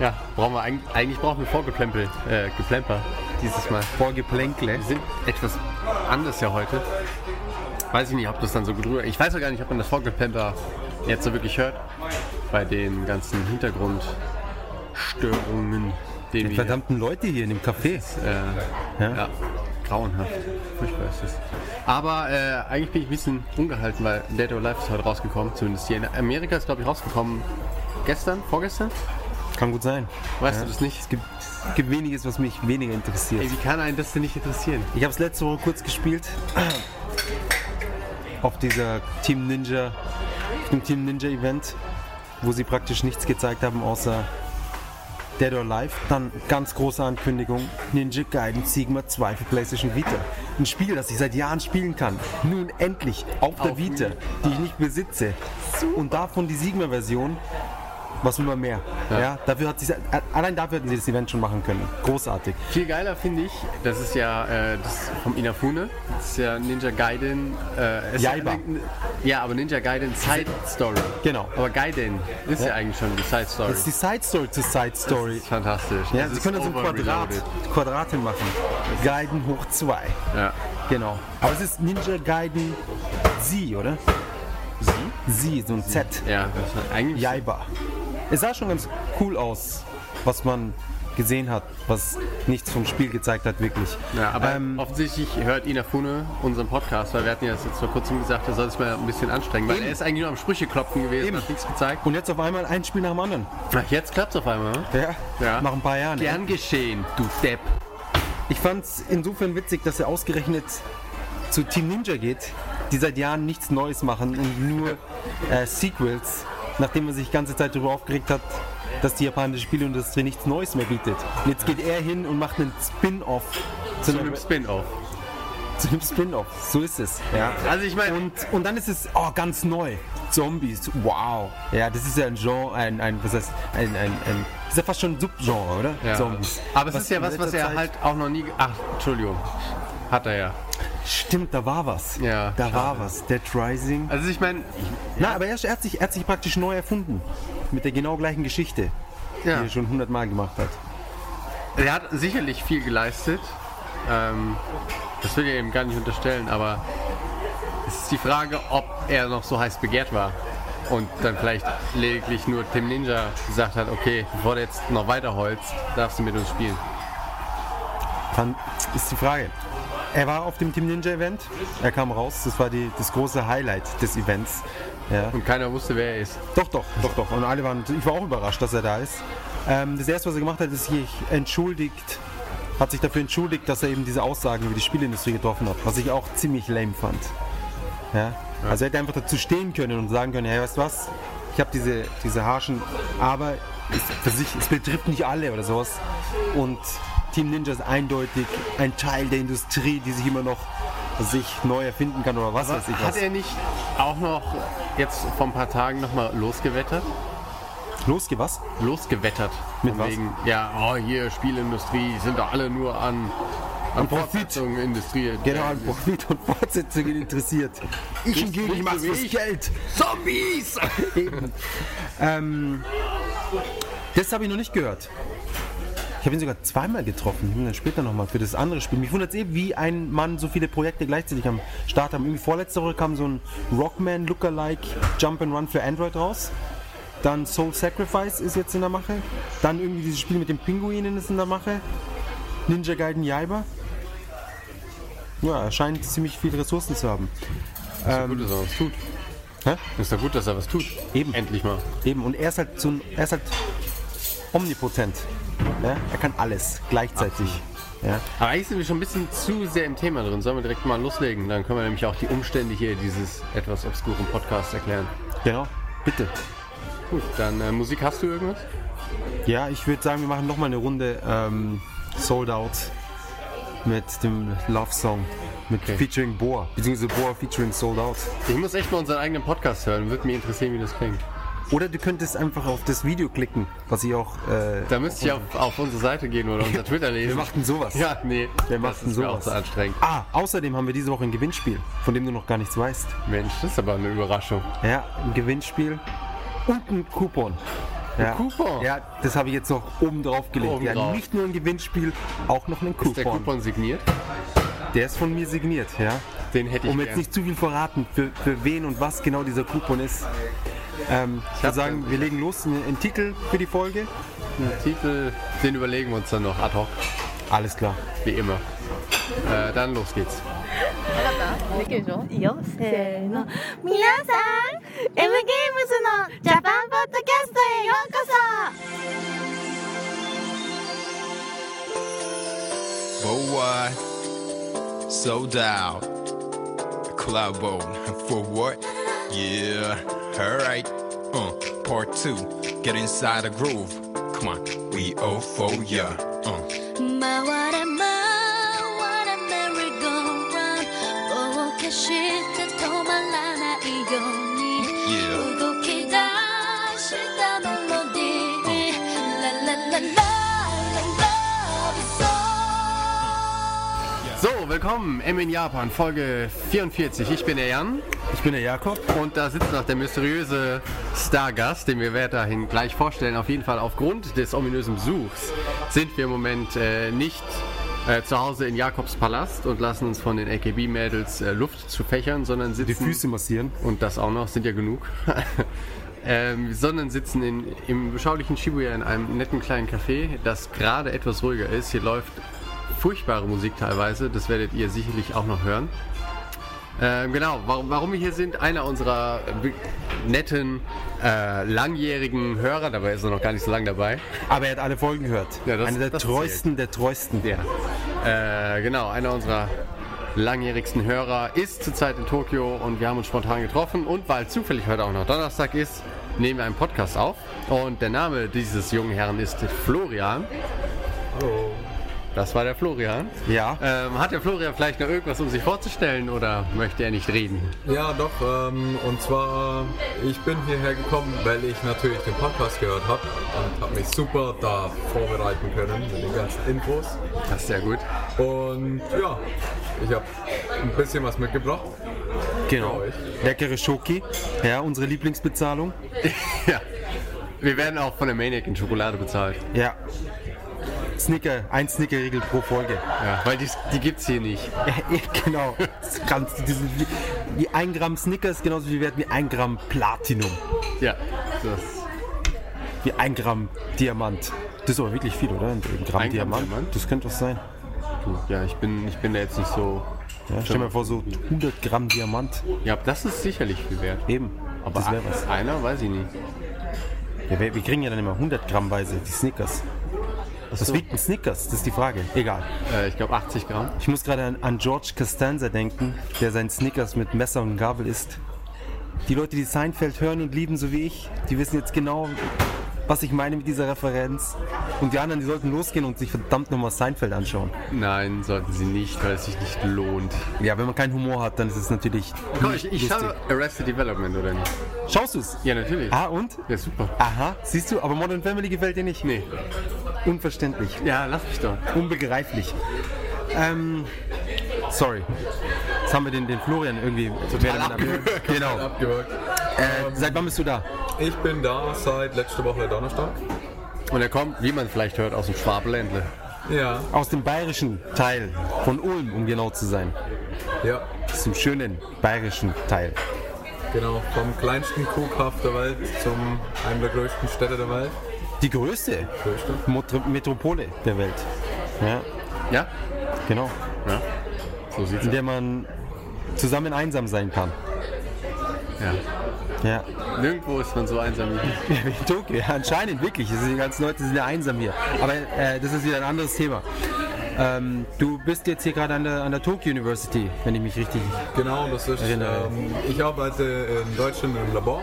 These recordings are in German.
Ja, brauchen wir eigentlich, eigentlich brauchen wir Vorgeplempel, äh, Geplemper dieses Mal. Vorgeplänkle. Wir sind etwas anders ja heute. Weiß ich nicht, ob das dann so gut rüber. Ich weiß auch gar nicht, ob man das Vorgeplemper jetzt so wirklich hört. Bei den ganzen Hintergrundstörungen, die Die wir. verdammten Leute hier in dem Café. Äh, Ja? ja, grauenhaft. Furchtbar ist es. Aber äh, eigentlich bin ich ein bisschen ungehalten, weil Dead or Alive ist heute rausgekommen. Zumindest hier in Amerika ist, glaube ich, rausgekommen. Gestern? Vorgestern? Kann gut sein. Weißt Ja. du das nicht? Es gibt, es gibt weniges, was mich weniger interessiert. Ey, wie kann einen das denn nicht interessieren? Ich habe es letzte Woche kurz gespielt. Auf dieser Team Ninja, auf dem Team Ninja Event, wo sie praktisch nichts gezeigt haben außer Dead or Alive. Dann ganz große Ankündigung: Ninja Gaiden Sigma 2 für PlayStation Vita. Ein Spiel, das ich seit Jahren spielen kann. Nun endlich auf der Auf Vita, die ich nicht besitze. Und davon die Sigma-Version. Was will man mehr? Ja. dafür hat sie, allein dafür hätten sie das Event schon machen können. Großartig. Viel geiler finde ich, das ist ja äh, das vom Inafune, das ist ja Ninja Gaiden. Äh, Jaiba. Ja, ja, aber Ninja Gaiden Side Story. Genau. Aber Gaiden ist ja, eigentlich schon die Side Story. Das ist die Side Story zur Side Story. Das ist fantastisch. Ja, Das Sie können das im Quadrat. Quadrate machen. Gaiden hoch 2. Ja. Genau. Aber es ist Ninja Gaiden Z, oder? Sie? Z, so ein Z. Ja, das ist eigentlich. Jaiba. Es sah schon ganz cool aus, was man gesehen hat, was nichts vom Spiel gezeigt hat, wirklich. Ja, aber Ähm, offensichtlich hört Inafune unseren Podcast, weil wir hatten ja das jetzt vor kurzem gesagt, er soll sich mal ein bisschen anstrengen, weil Eben. er ist eigentlich nur am Sprüche klopfen gewesen, Eben. hat nichts gezeigt. und jetzt auf einmal ein Spiel nach dem anderen. Ach, jetzt klappt's auf einmal. ne? Ja. Ja. Nach ein paar Jahren. Gern geschehen, du Depp. Ich fand es insofern witzig, dass er ausgerechnet zu Team Ninja geht, die seit Jahren nichts Neues machen und nur äh, Sequels, nachdem er sich die ganze Zeit darüber aufgeregt hat, dass die japanische Spielindustrie nichts Neues mehr bietet. Und jetzt geht er hin und macht einen Spin-off zu, Zu einem, Spin-off. zu einem Spin-off. So ist es. Ja. Also ich meine, Und, und dann ist es oh, ganz neu. Zombies, wow. Ja, das ist ja ein Genre, ein, ein was heißt, ein, ein, ein das ist ja fast schon ein Subgenre, oder? ja. Zombies. aber es ist ja was, was er Zeit- halt auch noch nie. Ach, Entschuldigung. Hat er ja. Stimmt, da war was. Ja, Da schade. war was. Dead Rising. Also ich meine, Na, aber er, er, hat sich, er hat sich praktisch neu erfunden. Mit der genau gleichen Geschichte, ja, die er schon hundertmal gemacht hat. er hat sicherlich viel geleistet. Ähm, das will ich ihm gar nicht unterstellen, aber es ist die Frage, ob er noch so heiß begehrt war. Und dann vielleicht lediglich nur Tim Ninja gesagt hat, okay, bevor du jetzt noch weiterholst, darfst du mit uns spielen. Dann ist die Frage. Er war auf dem Team Ninja Event, er kam raus, das war die, das große Highlight des Events. Ja. Und keiner wusste, wer er ist. Doch, doch, doch, doch. Und alle waren, ich war auch überrascht, dass er da ist. Ähm, das erste, was er gemacht hat, ist sich entschuldigt, hat sich dafür entschuldigt, dass er eben diese Aussagen über die Spielindustrie getroffen hat, was ich auch ziemlich lame fand. Ja? Also er hätte einfach dazu stehen können und sagen können, hey, weißt du was, ich habe diese, diese harschen, aber es, für sich, es betrifft nicht alle oder sowas. Und Team Ninja ist eindeutig ein Teil der Industrie, die sich immer noch sich neu erfinden kann oder was weiß ich was. Hat er nicht auch noch jetzt vor ein paar Tagen nochmal losgewettert? Losgeh was? Losgewettert. Mit was? Wegen, ja, oh, hier Spielindustrie, sind doch alle nur an, an Profit. Fortsetzungen Industrie. Genau, an Profit und Fortsetzungen interessiert. Ich hingegen, ich mach's fürs. Geld. Zombies! Ähm, das habe ich noch nicht gehört. Ich habe ihn sogar zweimal getroffen. Ich bin dann später nochmal für das andere Spiel. Mich wundert es eh, wie ein Mann so viele Projekte gleichzeitig am Start haben. Irgendwie vorletzte Woche kam so ein Rockman Lookalike Jump and Run für Android raus. Dann Soul Sacrifice ist jetzt in der Mache. Dann irgendwie dieses Spiel mit den Pinguinen ist in der Mache. Ninja Gaiden Jaiba. Ja, er scheint ziemlich viele Ressourcen zu haben. gut, dass er was tut. Hä? Ist doch gut, dass er was tut. Eben. Endlich mal. Eben, und er ist halt, so ein, er ist halt omnipotent. Ja? Er kann alles gleichzeitig. Ja? Aber eigentlich sind wir schon ein bisschen zu sehr im Thema drin. Sollen wir direkt mal loslegen? Dann können wir nämlich auch die Umstände hier dieses etwas obskuren Podcasts erklären. Genau, bitte. Gut, dann äh, Musik hast du irgendwas? Ja, ich würde sagen, wir machen nochmal eine Runde ähm, Sold Out mit dem Love Song. Mit Okay. featuring Boa, beziehungsweise Boa featuring Sold Out. Ich muss echt mal unseren eigenen Podcast hören. Würde mich interessieren, wie das klingt. Oder du könntest einfach auf das Video klicken, was ich auch. Äh, Da müsste ich auf, auf unsere Seite gehen oder unser Twitter lesen. wir machten sowas. Ja, nee. Wir das machten ist mir auch sowas. so anstrengend. Ah, außerdem haben wir diese Woche ein Gewinnspiel, von dem du noch gar nichts weißt. Mensch, das ist aber eine Überraschung. Ja, ein Gewinnspiel und ein Coupon. Ja. Coupon? Ja, das habe ich jetzt noch oben drauf gelegt. Oben ja, drauf. nicht nur ein Gewinnspiel, auch noch einen Ist der Coupon. Coupon signiert? Der ist von mir signiert, ja. Den hätte ich Um jetzt gern. nicht zu viel verraten, für, für wen und was genau dieser Coupon ist. Ähm, ich hab würde sagen, wir legen los. Einen, einen Titel für die Folge. Den Titel, den überlegen wir uns dann noch ad hoc, Alles klar. wie immer. Äh, dann los geht's. できるでしょいいよせーの皆さん M ゲームズのジャパンポッドキャストへようこそ Boy, so down. Club boat. For what? Yeah, alright. Uh, part two, get inside a groove. Come on, we owe for ya. Uh. My what am I? What a merry-go-round. Oh, kashita toma lana ioni. Yeah. Ugokida shita melody. So, willkommen im In Japan, Folge 44. Ich bin der Jan. Ich bin der Jakob. und da sitzt noch der mysteriöse Stargast, den wir weiterhin gleich vorstellen. Auf jeden Fall aufgrund des ominösen Besuchs sind wir im Moment äh, nicht äh, zu Hause in Jakobs Palast und lassen uns von den AKB-Mädels äh, Luft zu fächern, sondern sitzen... Die Füße massieren. Und das auch noch, sind ja genug. ähm, sondern sitzen in, im beschaulichen Shibuya in einem netten kleinen Café, das gerade etwas ruhiger ist. Hier läuft furchtbare Musik teilweise, das werdet ihr sicherlich auch noch hören. Ähm, genau, warum, warum wir hier sind, einer unserer äh, netten, äh, langjährigen Hörer, dabei ist er noch gar nicht so lange dabei. Aber er hat alle Folgen gehört. Ja, das- Einer der das treuesten der treuesten. Ja. Äh, genau, einer unserer langjährigsten Hörer ist zurzeit in Tokio und wir haben uns spontan getroffen und weil zufällig heute auch noch Donnerstag ist, nehmen wir einen Podcast auf und der Name dieses jungen Herrn ist Florian. Hallo. Das war der Florian. Ja. Ähm, hat der Florian vielleicht noch irgendwas, um sich vorzustellen oder möchte er nicht reden? Ja, doch. Ähm, und zwar, ich bin hierher gekommen, weil ich natürlich den Podcast gehört habe und habe mich super da vorbereiten können mit den ganzen Infos. Das ist sehr gut. Und ja, ich habe ein bisschen was mitgebracht. Genau. Leckere Schoki. Ja, unsere Lieblingsbezahlung. ja. Wir werden auch von der Maniac in Schokolade bezahlt. Ja. Snicker, ein Snicker-Riegel pro Folge. Ja, weil die, die gibt's hier nicht. Ja, genau. Kannst du diesen, wie, wie ein Gramm Snickers ist genauso viel wert wie ein Gramm Platinum. Ja, das Wie ein Gramm Diamant. Das ist aber wirklich viel, oder? Ein Gramm, Ein Gramm Diamant. Diamant? Das könnte was sein. Ja, ich bin, ich bin da jetzt nicht so. Ja, stell dir mal vor, so 100 Gramm Diamant. Ja, das ist sicherlich viel wert. Eben. Aber das wäre was. einer weiß ich nicht. Ja, wir, wir kriegen ja dann immer 100 Grammweise die Snickers. Was so. wiegt ein Snickers? Das ist die Frage. Egal. Äh, ich glaube 80 Gramm. Ich muss gerade an, an George Costanza denken, der seinen Snickers mit Messer und Gabel isst. Die Leute, die Seinfeld hören und lieben, so wie ich, die wissen jetzt genau, was ich meine mit dieser Referenz. Und die anderen, die sollten losgehen und sich verdammt nochmal Seinfeld anschauen. Nein, sollten sie nicht, weil es sich nicht lohnt. Ja, wenn man keinen Humor hat, dann ist es natürlich. Komm, nicht ich, ich schaue Arrested Development, oder nicht? Schaust du es? Ja, natürlich. Ah, und? Ja, super. Aha, siehst du, aber Modern Family gefällt dir nicht? Nee. Unverständlich. Ja, lass mich doch. Unbegreiflich. Ähm, sorry. Jetzt haben wir den, den Florian irgendwie total abgewürgt. Genau. Abgewürgt. Äh, seit wann bist du da? Ich bin da seit letzter Woche Donnerstag. Und er kommt, wie man vielleicht hört, aus dem Schwabeländle. Ja, Aus dem bayerischen Teil von Ulm, um genau zu sein. ja, Aus dem schönen bayerischen Teil. genau. Vom kleinsten Kuhkaff der Welt zum einem der größten Städte der Welt. Die größte Größte. Motro- Metropole der Welt. Ja, Ja? genau. Ja. So sieht's In der man zusammen einsam sein kann. Ja. Ja. Nirgendwo ist man so einsam wie hier. Ja, wie in Tokio, ja, anscheinend wirklich. Die ganzen Leute sind ja einsam hier. Aber äh, das ist wieder ein anderes Thema. Ähm, du bist jetzt hier gerade an der, an der Tokyo University, wenn ich mich richtig. Genau, das ist. Erinnere. Ähm, ich arbeite in Deutschland im Labor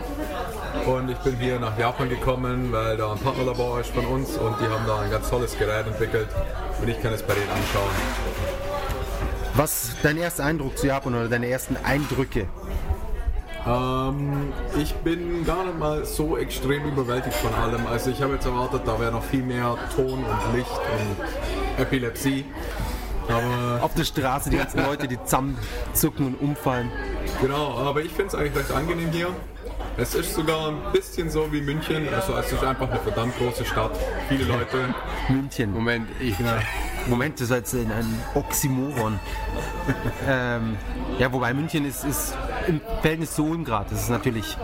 und ich bin hier nach Japan gekommen, weil da ein Partnerlabor ist von uns und die haben da ein ganz tolles Gerät entwickelt und ich kann es bei denen anschauen. Was dein erster Eindruck zu Japan oder deine ersten Eindrücke? Ähm, ich bin gar nicht mal so extrem überwältigt von allem. Also ich habe jetzt erwartet, da wäre noch viel mehr Ton und Licht und Epilepsie. Aber Auf der Straße die ganzen Leute, die zusammenzucken und umfallen. genau, aber ich finde es eigentlich recht angenehm hier. Es ist sogar ein bisschen so wie München. Also es ist einfach eine verdammt große Stadt. Viele Leute. München. Moment, ich. Moment, das ist jetzt ein, ein Oxymoron. ähm, ja, wobei München ist, ist im Verhältnis zu Ulm gerade. Das ist natürlich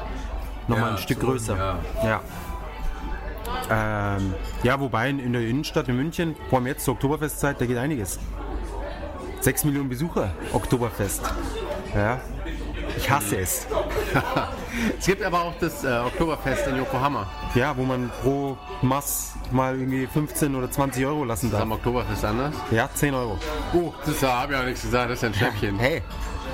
nochmal Ja, ein Stück Ulm, größer. ja. Ja. Ähm, ja, wobei in, der Innenstadt in München, vor allem jetzt zur Oktoberfestzeit, da geht einiges. Sechs Millionen Besucher, Oktoberfest. Ja. Ich hasse es. Es gibt aber auch das äh, Oktoberfest in Yokohama. Ja, wo man pro Mass mal irgendwie 15 oder 20 Euro lassen Das ist darf. am Oktoberfest anders. Ja, 10 Euro. Oh, das habe ich auch nichts gesagt, das ist ein Schnäppchen. Hey,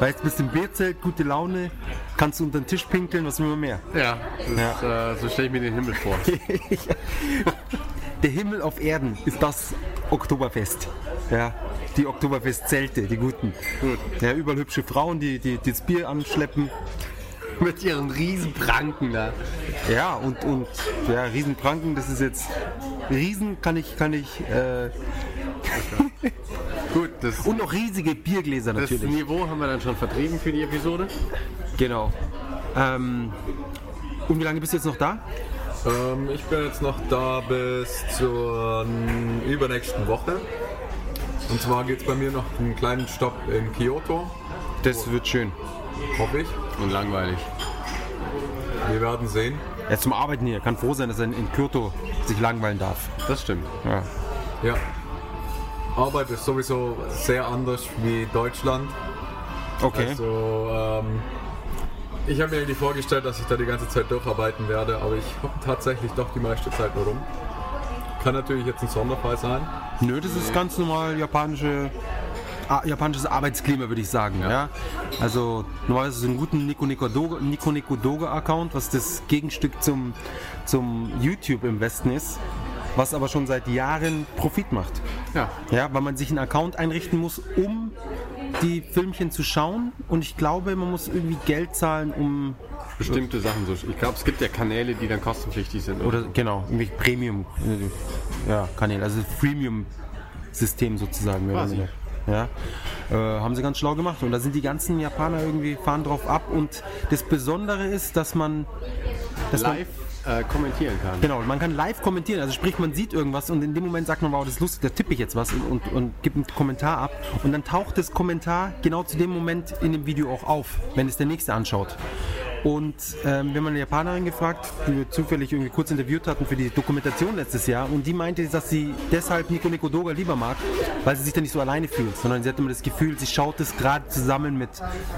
weißt bist im Bierzelt, gute Laune, kannst du unter den Tisch pinkeln, was will man mehr? Ja, das, Äh, so stelle ich mir den Himmel vor. Der Himmel auf Erden ist das Oktoberfest. Ja, die Oktoberfestzelte, die guten. Gut. Ja, überall hübsche Frauen, die, die, die das Bier anschleppen. Mit ihren Riesenpranken da. Ja, und, und ja, Riesenpranken, das ist jetzt. Riesen kann ich, kann ich. Äh, Gut, das, und noch riesige Biergläser das natürlich. Niveau haben wir dann schon vertrieben für die Episode. Genau. Ähm, und wie lange bist du jetzt noch da? Ähm, ich bin jetzt noch da bis zur übernächsten Woche. Und zwar geht es bei mir noch einen kleinen Stopp in Kyoto, Das wird schön. Hoffe ich. Und langweilig. Wir werden sehen. Er ist zum Arbeiten hier. Kann froh sein, dass er in, Kyoto sich langweilen darf. Das stimmt. Ja. Ja. Arbeit ist sowieso sehr anders wie Deutschland. Okay. Also, ähm, ich habe mir eigentlich vorgestellt, dass ich da die ganze Zeit durcharbeiten werde, aber ich hocke tatsächlich doch die meiste Zeit nur rum. Kann natürlich jetzt ein Sonderfall sein. Nö, das ist ganz normal japanische, japanisches Arbeitsklima, würde ich sagen. Ja. Also normalerweise so einen guten Nico Nico Doga, Nico Nico Doga Account, was das Gegenstück zum, zum YouTube im Westen ist, was aber schon seit Jahren Profit macht. Ja. Ja, weil man sich einen Account einrichten muss, um die Filmchen zu schauen. Und ich glaube, man muss irgendwie Geld zahlen, um Bestimmte Sachen so. Ich glaube, es gibt ja Kanäle, die dann kostenpflichtig sind. oder genau, irgendwelche Premium äh, ja, Kanäle, also Freemium-System sozusagen. mehr oder Quasi. weniger. Ja, äh, haben sie ganz schlau gemacht und da sind die ganzen Japaner irgendwie fahren drauf ab und das Besondere ist, dass man, dass man live äh, kommentieren kann. Genau, man kann live kommentieren. Also sprich, man sieht irgendwas und in dem Moment sagt man, wow, das ist lustig, da tippe ich jetzt was und, und, und gibt einen Kommentar ab. Und dann taucht das Kommentar genau zu dem Moment in dem Video auch auf, wenn es der Nächste anschaut. Und ähm, wir haben eine Japanerin gefragt, die wir zufällig irgendwie kurz interviewt hatten für die Dokumentation letztes Jahr. Und die meinte, dass sie deshalb Nico Nico Doga lieber mag, weil sie sich da nicht so alleine fühlt, sondern sie hat immer das Gefühl, sie schaut es gerade zusammen mit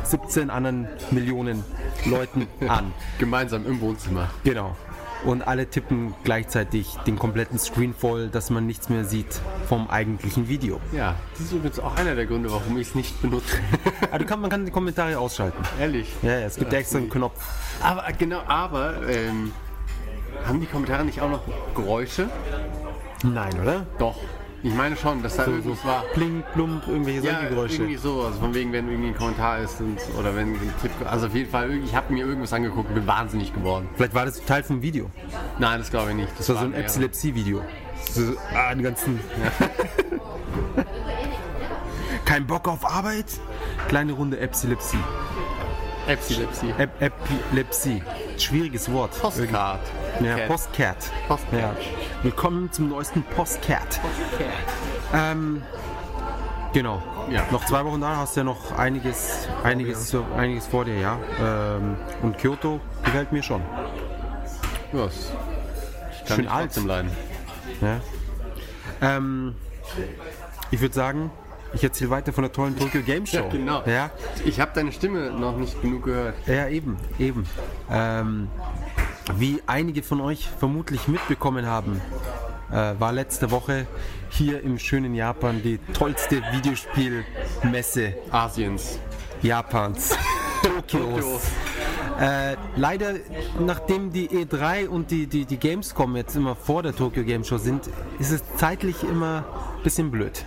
17 anderen Millionen Leuten an. Gemeinsam im Wohnzimmer. Genau. Und alle tippen gleichzeitig den kompletten Screen voll, dass man nichts mehr sieht vom eigentlichen Video. Ja, das ist übrigens auch einer der Gründe, warum ich es nicht benutze. Du kann, man kann die Kommentare ausschalten. Ehrlich. Ja, ja, es gibt extra einen Knopf. Aber genau, aber ähm, haben die Kommentare nicht auch noch Geräusche? Nein, oder? Doch. Ich meine schon, dass da irgendwas war. Pling, plump, irgendwelche Ja, Geräusche. irgendwie so, also von wegen, wenn irgendwie ein Kommentar ist und, oder wenn ein Tipp, also auf jeden Fall, ich habe mir irgendwas angeguckt und bin wahnsinnig geworden. Vielleicht war das Teil vom Video. Nein, das glaube ich nicht. Das war so ein Epilepsie-Video. So, ah, die ganzen. Kein Bock auf Arbeit? Kleine Runde Epilepsie. Epilepsie. Ep Epilepsie. Schwieriges Wort. Postcard. Ja, Cat. Postcat. Postcat. Ja. Willkommen zum neuesten Postcat. Ähm, genau. Ja. Noch zwei Wochen da hast du ja noch einiges, einiges, so, einiges vor dir, ja. Ähm, und Kyoto gefällt mir schon. Ja, ich kann Schön alt. trotzdem leiden. Ja. Ähm, ich würde sagen, ich erzähle weiter von der tollen Tokyo Game Show. Ja, genau. Ja, Ich habe deine Stimme noch nicht genug gehört. ja eben, eben. Ähm, wie einige von euch vermutlich mitbekommen haben, äh, war letzte Woche hier im schönen Japan die tollste Videospielmesse Asiens. Japans. Tokios. Äh, leider, nachdem die E3 und die, die, die Gamescom jetzt immer vor der Tokyo Game Show sind, ist es zeitlich immer ein bisschen blöd.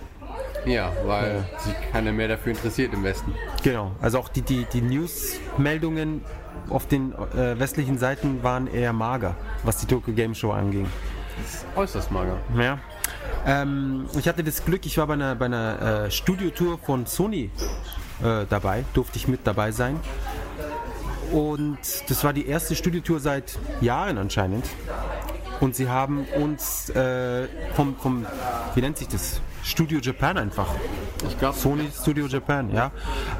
Ja, weil sich keiner mehr dafür interessiert im Westen. Genau, also auch die, die, die News-Meldungen auf den äh, westlichen Seiten waren eher mager, was die Tokyo Game Show anging. Äußerst mager. Ja. Ähm, ich hatte das Glück, ich war bei einer, bei einer äh, Studiotour von Sony äh, dabei, durfte ich mit dabei sein. und das war die erste Studiotour seit Jahren anscheinend. Und sie haben uns äh, vom, vom, wie nennt sich das? Studio Japan einfach. Ich glaube, Sony Studio Japan, ja.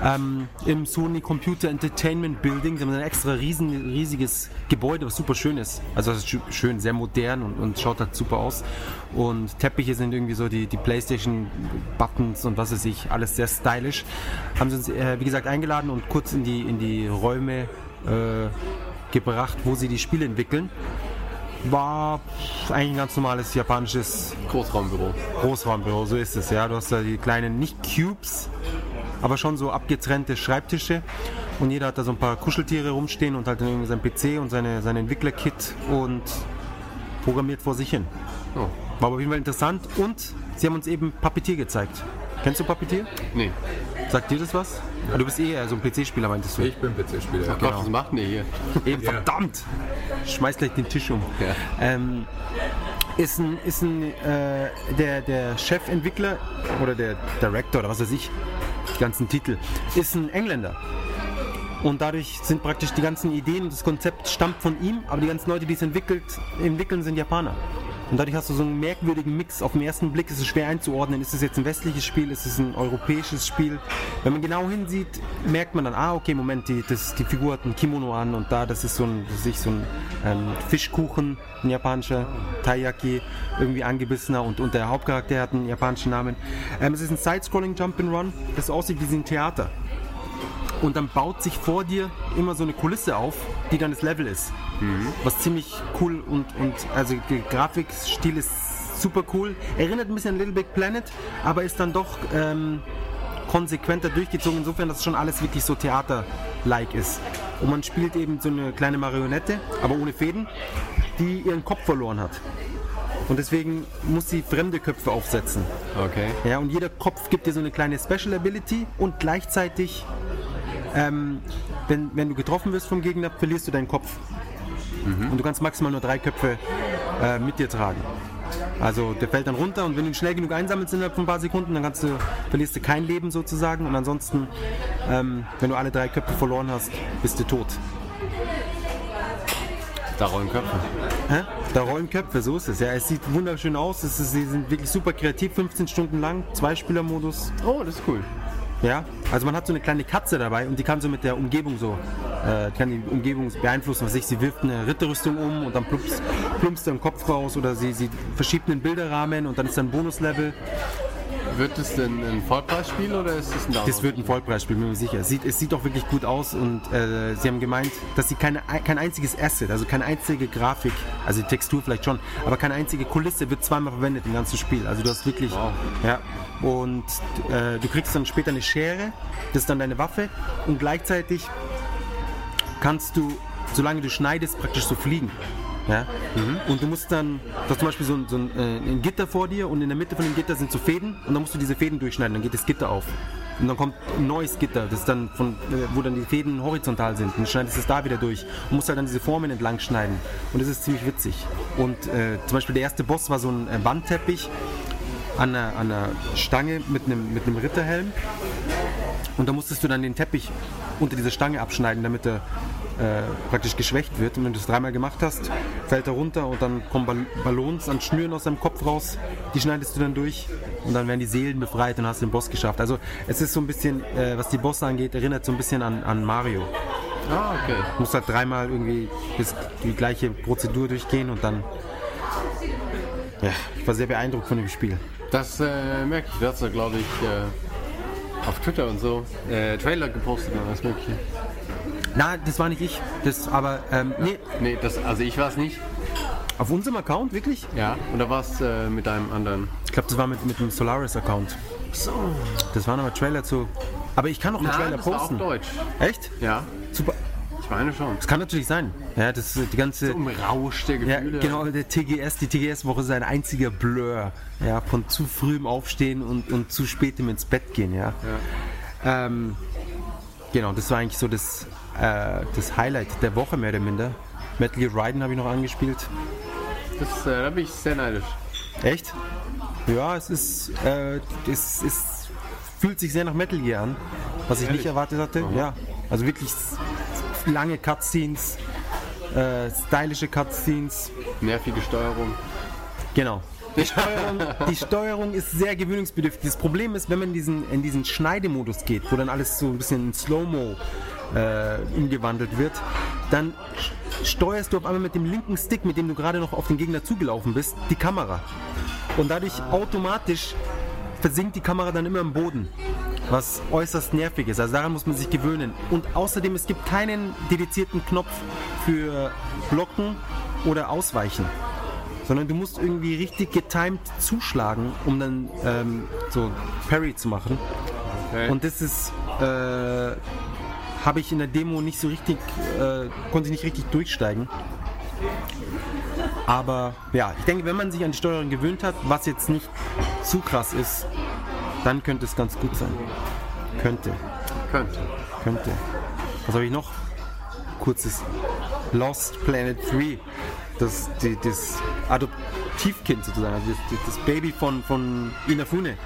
Ähm, Im Sony Computer Entertainment Building. Sie haben ein extra riesen, riesiges Gebäude, was super schön ist. Also es ist schö- schön, sehr modern und, und schaut halt super aus. Und Teppiche sind irgendwie so die, die Playstation-Buttons und was weiß ich, alles sehr stylisch. Haben sie uns, äh, wie gesagt, eingeladen und kurz in die, in die Räume äh, gebracht, wo sie die Spiele entwickeln. War eigentlich ein ganz normales japanisches Großraumbüro. Großraumbüro, so ist es, ja. Du hast da die kleinen, nicht Cubes, aber schon so abgetrennte Schreibtische. Und jeder hat da so ein paar Kuscheltiere rumstehen und halt dann irgendwie sein PC und seine, sein Entwicklerkit und programmiert vor sich hin. Oh. War aber auf jeden Fall interessant und sie haben uns eben Puppeteer gezeigt. Kennst du Puppeteer? Nee. Sagt dir das was? Ah, du bist eh eher so ein PC-Spieler, meintest du. Ich bin PC-Spieler. Ja. Gott, was macht denn hier? Eben, Ja. verdammt! Schmeiß gleich den Tisch um. Ja. Ähm, ist ein, ist ein äh, der, der Chefentwickler oder der Director oder was weiß ich, die ganzen Titel, ist ein Engländer. Und dadurch sind praktisch die ganzen Ideen und das Konzept stammt von ihm, aber die ganzen Leute, die es entwickelt, entwickeln, sind Japaner. Und dadurch hast du so einen merkwürdigen Mix. Auf den ersten Blick ist es schwer einzuordnen. Ist es jetzt ein westliches Spiel? Ist es ein europäisches Spiel? Wenn man genau hinsieht, merkt man dann, ah, okay, Moment, die, das, die Figur hat ein Kimono an und da, das ist so ein, ist so ein ähm, Fischkuchen, ein japanischer Taiyaki, irgendwie angebissener und, und der Hauptcharakter hat einen japanischen Namen. Ähm, es ist ein Side-Scrolling Jump'n'Run, das aussieht wie ein Theater. Und dann baut sich vor dir immer so eine Kulisse auf, die dann das Level ist. Was ziemlich cool und, und also der Grafikstil ist super cool. Erinnert ein bisschen an Little Big Planet, aber ist dann doch ähm, konsequenter durchgezogen, insofern, dass schon alles wirklich so Theater-like ist. Und man spielt eben so eine kleine Marionette, aber ohne Fäden, die ihren Kopf verloren hat. Und deswegen muss sie fremde Köpfe aufsetzen. Okay. Ja, und jeder Kopf gibt dir so eine kleine Special Ability und gleichzeitig, ähm, wenn, wenn du getroffen wirst vom Gegner, verlierst du deinen Kopf. Und du kannst maximal nur drei Köpfe äh, mit dir tragen. Also der fällt dann runter und wenn du ihn schnell genug einsammelst innerhalb von ein paar Sekunden, dann kannst du, verlierst du kein Leben sozusagen und ansonsten, ähm, wenn du alle drei Köpfe verloren hast, bist du tot. Da rollen Köpfe. Hä? Da rollen Köpfe, so ist es. Ja, es sieht wunderschön aus, es ist, sie sind wirklich super kreativ, 15 Stunden lang, Zweispielermodus. Oh, das ist cool. Ja, also man hat so eine kleine Katze dabei und die kann so mit der Umgebung so, äh, kann die Umgebung beeinflussen. Was ich, sie wirft eine Ritterrüstung um und dann plumps, plumpst der Kopf raus oder sie, sie verschiebt einen Bilderrahmen und dann ist da ein Bonuslevel. Wird es denn ein Vollpreisspiel oder ist es ein Download? Das wird ein Vollpreisspiel, bin mir sicher. Es sieht, es sieht auch wirklich gut aus und äh, sie haben gemeint, dass sie keine, kein einziges Asset, also keine einzige Grafik, also die Textur vielleicht schon, aber keine einzige Kulisse wird zweimal verwendet im ganzen Spiel. Also du hast wirklich, Wow. ja, und äh, du kriegst dann später eine Schere, das ist dann deine Waffe und gleichzeitig kannst du, solange du schneidest, praktisch so fliegen. Ja? Und du musst dann, du hast zum Beispiel so ein, so ein, äh, ein Gitter vor dir und in der Mitte von dem Gitter sind so Fäden und dann musst du diese Fäden durchschneiden, dann geht das Gitter auf. Und dann kommt ein neues Gitter, das dann von, äh, wo dann die Fäden horizontal sind. Und dann schneidest du es da wieder durch und musst halt dann diese Formen entlang schneiden. Und das ist ziemlich witzig. Und äh, zum Beispiel der erste Boss war so ein äh, Wandteppich an einer, an einer Stange mit einem, mit einem Ritterhelm. Und da musstest du dann den Teppich unter diese Stange abschneiden, damit er äh, praktisch geschwächt wird. Und wenn du das dreimal gemacht hast, fällt er runter und dann kommen Ball Ballons an Schnüren aus seinem Kopf raus. Die schneidest du dann durch und dann werden die Seelen befreit und hast den Boss geschafft. Also es ist so ein bisschen, äh, was die Bosse angeht, erinnert so ein bisschen an, an Mario. Ah, okay. Du musst halt dreimal irgendwie das, die gleiche Prozedur durchgehen und dann... Ja, ich war sehr beeindruckt von dem Spiel. Das äh, merke ich. Du hast da, glaube ich, äh, auf Twitter und so äh, Trailer gepostet und alles Mögliche. Na, das war nicht ich. Das, aber, ähm, nee, Nee, das, also ich war es nicht. auf unserem Account, wirklich? Ja. Und da war es äh, mit einem anderen. Ich glaube, das war mit, mit dem Solaris-Account. So. Das waren aber Trailer zu. Aber ich kann auch einen Trailer das war posten. auf Deutsch. Echt? Ja. Super. Ich meine schon. Das kann natürlich sein. Ja, das ist die ganze. Um Rausch der ja, Gefühle. genau, der TGS, die TGS-Woche ist ein einziger Blur. Ja, von zu frühem Aufstehen und, und zu spätem ins Bett gehen, ja. Ähm, genau, das war eigentlich so das, äh, das Highlight der Woche mehr oder minder. Metal Gear Raiden habe ich noch angespielt. Das, äh, da bin ich sehr neidisch. Echt? Ja, es ist, äh, es, es fühlt sich sehr nach Metal Gear an, was ich nicht Ehrlich? erwartet hatte. Ja, also wirklich lange Cutscenes, äh, stylische Cutscenes. Nervige Steuerung. Genau. Die Steuerung, die Steuerung ist sehr gewöhnungsbedürftig. Das Problem ist, wenn man in diesen, in diesen Schneidemodus geht, wo dann alles so ein bisschen in Slow-Mo äh, umgewandelt wird, dann steuerst du auf einmal mit dem linken Stick, mit dem du gerade noch auf den Gegner zugelaufen bist, die Kamera. Und dadurch automatisch versinkt die Kamera dann immer im Boden. Was äußerst nervig ist. Also daran muss man sich gewöhnen. Und außerdem, es gibt keinen dedizierten Knopf für Blocken oder Ausweichen. Sondern du musst irgendwie richtig getimed zuschlagen, um dann ähm, so Parry zu machen. Okay. Und das ist, äh, habe ich in der Demo nicht so richtig, äh, konnte ich nicht richtig durchsteigen. Aber ja, ich denke, wenn man sich an die Steuerung gewöhnt hat, was jetzt nicht zu krass ist, dann könnte es ganz gut sein. Könnte, Könnte. könnte. Was habe ich noch? Kurzes Lost Planet 3. Das, die, das Adoptivkind sozusagen, also das, das Baby von, von Inafune,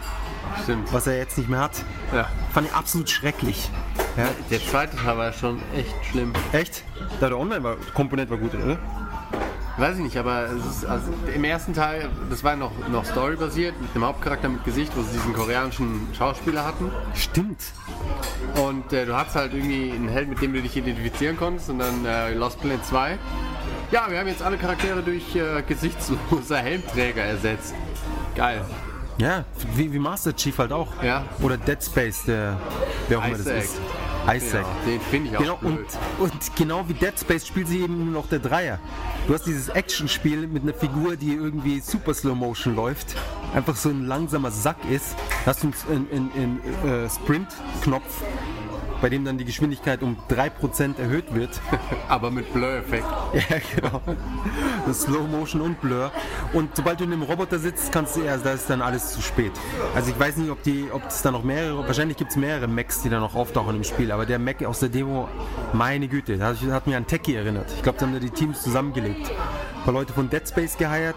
Stimmt. was er jetzt nicht mehr hat. Ja. Fand ich absolut schrecklich. Ja, Der zweite Teil war schon echt schlimm. Echt? Da der Online-Komponent war gut, oder? Weiß ich nicht, aber ist, also im ersten Teil, das war noch, noch storybasiert, mit dem Hauptcharakter mit Gesicht, wo sie diesen koreanischen Schauspieler hatten. Stimmt. Und äh, du hattest halt irgendwie einen Held, mit dem du dich identifizieren konntest. Und dann äh, Lost Planet 2. Ja, wir haben jetzt alle Charaktere durch äh, gesichtslose Helmträger ersetzt. Geil. Ja, wie, wie Master Chief halt auch. Ja. Oder Dead Space, der, wer auch immer das ist. Isaac. Ja, den finde ich auch Genau, und, blöd. und genau wie Dead Space spielt sie eben nur noch der Dreier. Du hast dieses Actionspiel mit einer Figur, die irgendwie super Slow Motion läuft, einfach so ein langsamer Sack ist. Da hast du einen, einen, einen äh, Sprint-Knopf, bei dem dann die Geschwindigkeit um 3% erhöht wird. Aber mit Blur-Effekt. Ja, genau. Das Slow Motion und Blur. Und sobald du in einem Roboter sitzt, kannst du erst, da ist dann alles zu spät. Also ich weiß nicht, ob die, ob es da noch mehrere, wahrscheinlich gibt es mehrere Mechs, die da noch auftauchen im Spiel. Aber der Mech aus der Demo, meine Güte, das hat, hat mich an Techie erinnert. Ich glaube, da haben da die Teams zusammengelegt. Ein paar Leute von Dead Space geheiert.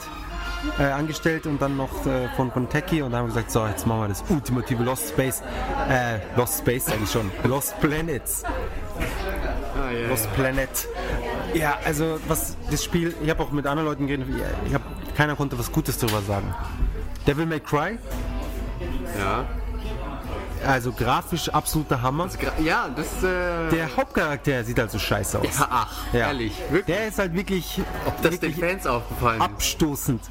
Äh, angestellt und dann noch äh, von, von Techie und dann haben wir gesagt, so jetzt machen wir das ultimative Lost Space, äh, Lost Space sag ich schon, Lost Planets. Ah, ja, Lost Planet. Ja, also was das Spiel, ich habe auch mit anderen Leuten geredet, ich habe keiner konnte was Gutes darüber sagen. Devil May Cry, ja. Also grafisch absoluter Hammer. Gra- Ja, das. Äh, Der Hauptcharakter sieht halt so scheiße aus. Ja, ach, Ja. ehrlich. Wirklich. Der ist halt wirklich, das den wirklich Fans aufgefallen ist. abstoßend.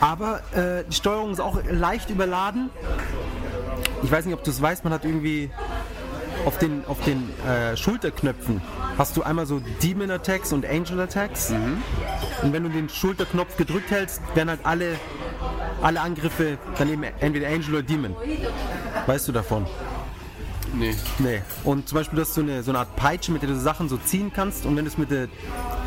Aber äh, die Steuerung ist auch leicht überladen. Ich weiß nicht, ob du es weißt, man hat irgendwie auf den, auf den äh, Schulterknöpfen hast du einmal so Demon Attacks und Angel Attacks. Und wenn du den Schulterknopf gedrückt hältst, werden halt alle, alle Angriffe dann eben entweder Angel oder Demon. Weißt du davon? Nee. Nee. Und zum Beispiel, du hast so eine, so eine Art Peitsche, mit der du Sachen so ziehen kannst. Und wenn du es mit der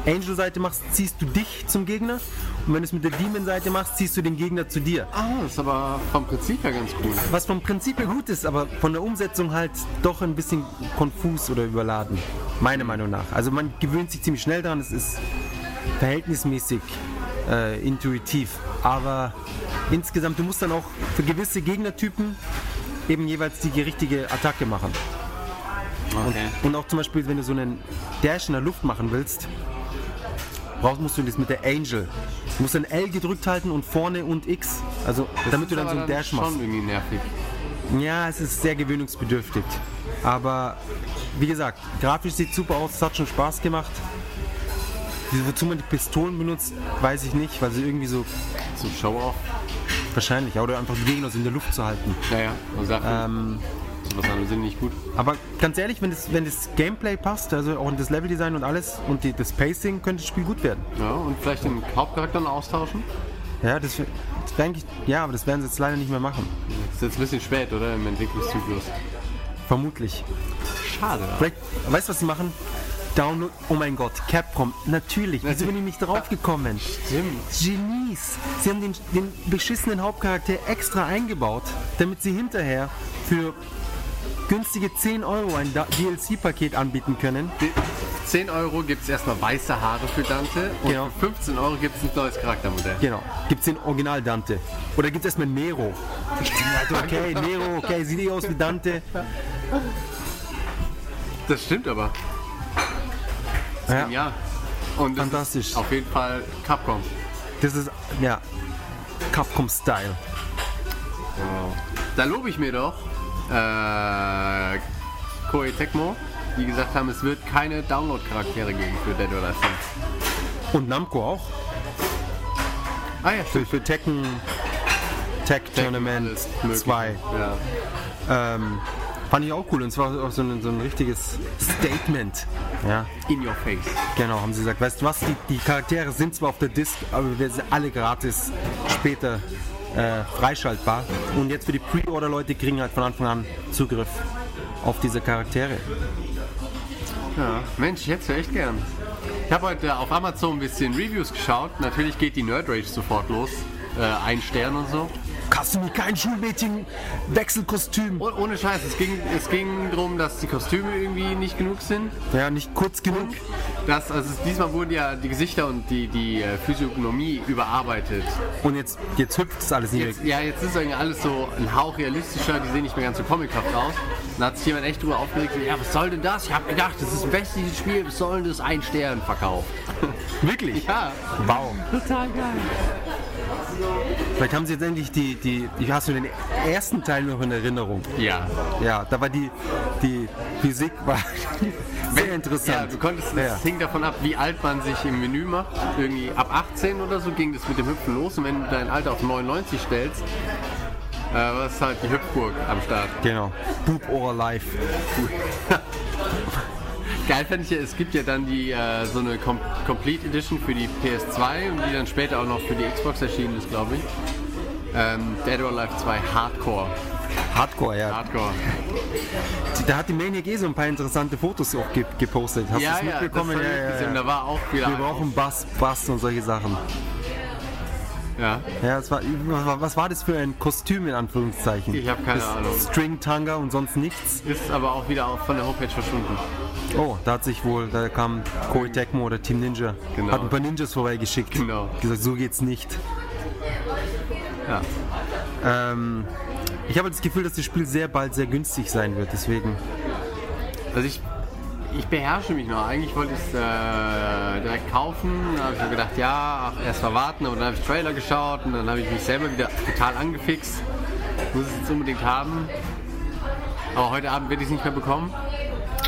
Angel-Seite machst, ziehst du dich zum Gegner. Und wenn du es mit der Demon-Seite machst, ziehst du den Gegner zu dir. Ah, das ist aber vom Prinzip her ganz cool. Was vom Prinzip her gut ist, aber von der Umsetzung halt doch ein bisschen konfus oder überladen. Meiner Meinung nach. Also man gewöhnt sich ziemlich schnell daran. Es ist verhältnismäßig äh, intuitiv. Aber insgesamt, du musst dann auch für gewisse Gegnertypen eben jeweils die richtige Attacke machen. Okay. Und auch zum Beispiel, wenn du so einen Dash in der Luft machen willst, brauchst, musst du das mit der Angel. Du musst dann L gedrückt halten und vorne und X. Also damit du dann so einen Dash machst. schon irgendwie nervig. Ja, es ist sehr gewöhnungsbedürftig. Aber wie gesagt, grafisch sieht super aus, es hat schon Spaß gemacht. Wozu man die Pistolen benutzt, weiß ich nicht, weil sie irgendwie so Zum Show-Off. wahrscheinlich, ja, oder einfach die Gegner so in der Luft zu halten. Naja, und Sachen. Ähm, was anderes sind nicht gut. aber ganz ehrlich, wenn das, wenn das Gameplay passt, also auch das Leveldesign und alles und die, das Pacing, könnte das Spiel gut werden. Ja, und vielleicht den Hauptcharakter austauschen? Ja, das, das wär eigentlich, ja, aber das werden sie jetzt leider nicht mehr machen. Das ist jetzt ein bisschen spät, oder? Im Entwicklungszyklus. Vermutlich. Schade. Vielleicht, weißt du, was sie machen? Download, oh mein Gott, Capcom, natürlich, wieso bin ich nicht drauf gekommen? Stimmt. Genies. Sie haben den, den beschissenen Hauptcharakter extra eingebaut, damit sie hinterher für günstige 10 Euro ein DLC-Paket anbieten können. Die 10 Euro gibt es erstmal weiße Haare für Dante und Genau. für 15 Euro gibt es ein neues Charaktermodell. Genau. Gibt es den Original Dante. Oder gibt es erstmal Nero? okay, Nero, okay, sieht eh aus wie Dante. Das stimmt aber. Ja. genial. Und Fantastisch. Auf jeden Fall Capcom. Das ist, ja, Capcom-Style. Da lobe ich mir doch äh, Koei Tecmo, die gesagt haben, es wird keine Download-Charaktere geben für Dead or Alive 5. Und Namco auch. Ah ja, Für, für Tekken, Tech Tournament alles mögliche. 2. Ja. Ähm, fand ich auch cool. Und zwar auch so ein, so ein richtiges Statement. Ja, In your face. genau, haben sie gesagt. Weißt du was, die, die Charaktere sind zwar auf der Disc, aber wir sind alle gratis später äh, freischaltbar. Und jetzt für die Pre-Order-Leute kriegen halt von Anfang an Zugriff auf diese Charaktere. Ja, Mensch, ich hätte es ja echt gern. Ich habe heute auf Amazon ein bisschen Reviews geschaut. Natürlich geht die Nerd Rage sofort los. Äh, ein Stern und so. Kasumi, kein Schulmädchen, Wechselkostüm. Oh, ohne Scheiß, es ging, es ging darum, dass die Kostüme irgendwie nicht genug sind. Ja, nicht kurz genug. Das, also es- diesmal wurden ja die Gesichter und die, die äh, Physiognomie überarbeitet. Und jetzt, jetzt hüpft es alles nicht Jetzt, ja, jetzt ist irgendwie alles so ein Hauch realistischer, die sehen nicht mehr ganz so comichaft aus. Da hat sich jemand echt drüber aufgeregt, ja, was soll denn das? Ich habe gedacht, das ist ein westliches Spiel, was soll denn das? Ein Stern verkauft. Wirklich? Ja, Wow. total geil. Vielleicht haben sie jetzt endlich die, die, hast du den ersten Teil noch in Erinnerung. Ja. Ja, da war die, die Physik war sehr Ja, interessant. du konntest, Ja. es hing davon ab, wie alt man sich im Menü macht. Irgendwie ab 18 oder so ging das mit dem Hüpfen los. Und wenn du dein Alter auf 99 stellst, äh, war es halt die Hüpfburg am Start. Genau. Boob or Life. Geil fände ich ja, es gibt ja dann die äh, so eine Com Complete Edition für die PS2 und die dann später auch noch für die Xbox erschienen ist, glaube ich. Ähm, Dead or Alive 2 Hardcore. Hardcore, ja. Hardcore. Da hat die Maniac eh so ein paar interessante Fotos auch ge gepostet. Hast du ja, das ja, mitbekommen? das ja, gesehen. ja, Da ja. war auch wieder. Wir brauchen Bass, Bass und solche Sachen. Ja. Ja, es war, was war das für ein Kostüm in Anführungszeichen? Ich hab keine Das Ahnung. String Tanga und sonst nichts. Ist aber auch wieder von der Homepage verschwunden. Oh, da hat sich wohl, da kam Koei Tecmo oder Team Ninja. Genau. Hat ein paar Ninjas vorbeigeschickt. Genau. Gesagt, so geht's nicht. Ja. Ähm, ich habe das Gefühl, dass das Spiel sehr bald sehr günstig sein wird, deswegen. Also ich, ich beherrsche mich noch. Eigentlich wollte ich es äh, direkt kaufen. Da habe ich mir gedacht, ja, ach, erst mal warten. Aber dann habe ich Trailer geschaut und dann habe ich mich selber wieder total angefixt. Muss es jetzt unbedingt haben. Aber heute Abend werde ich es nicht mehr bekommen.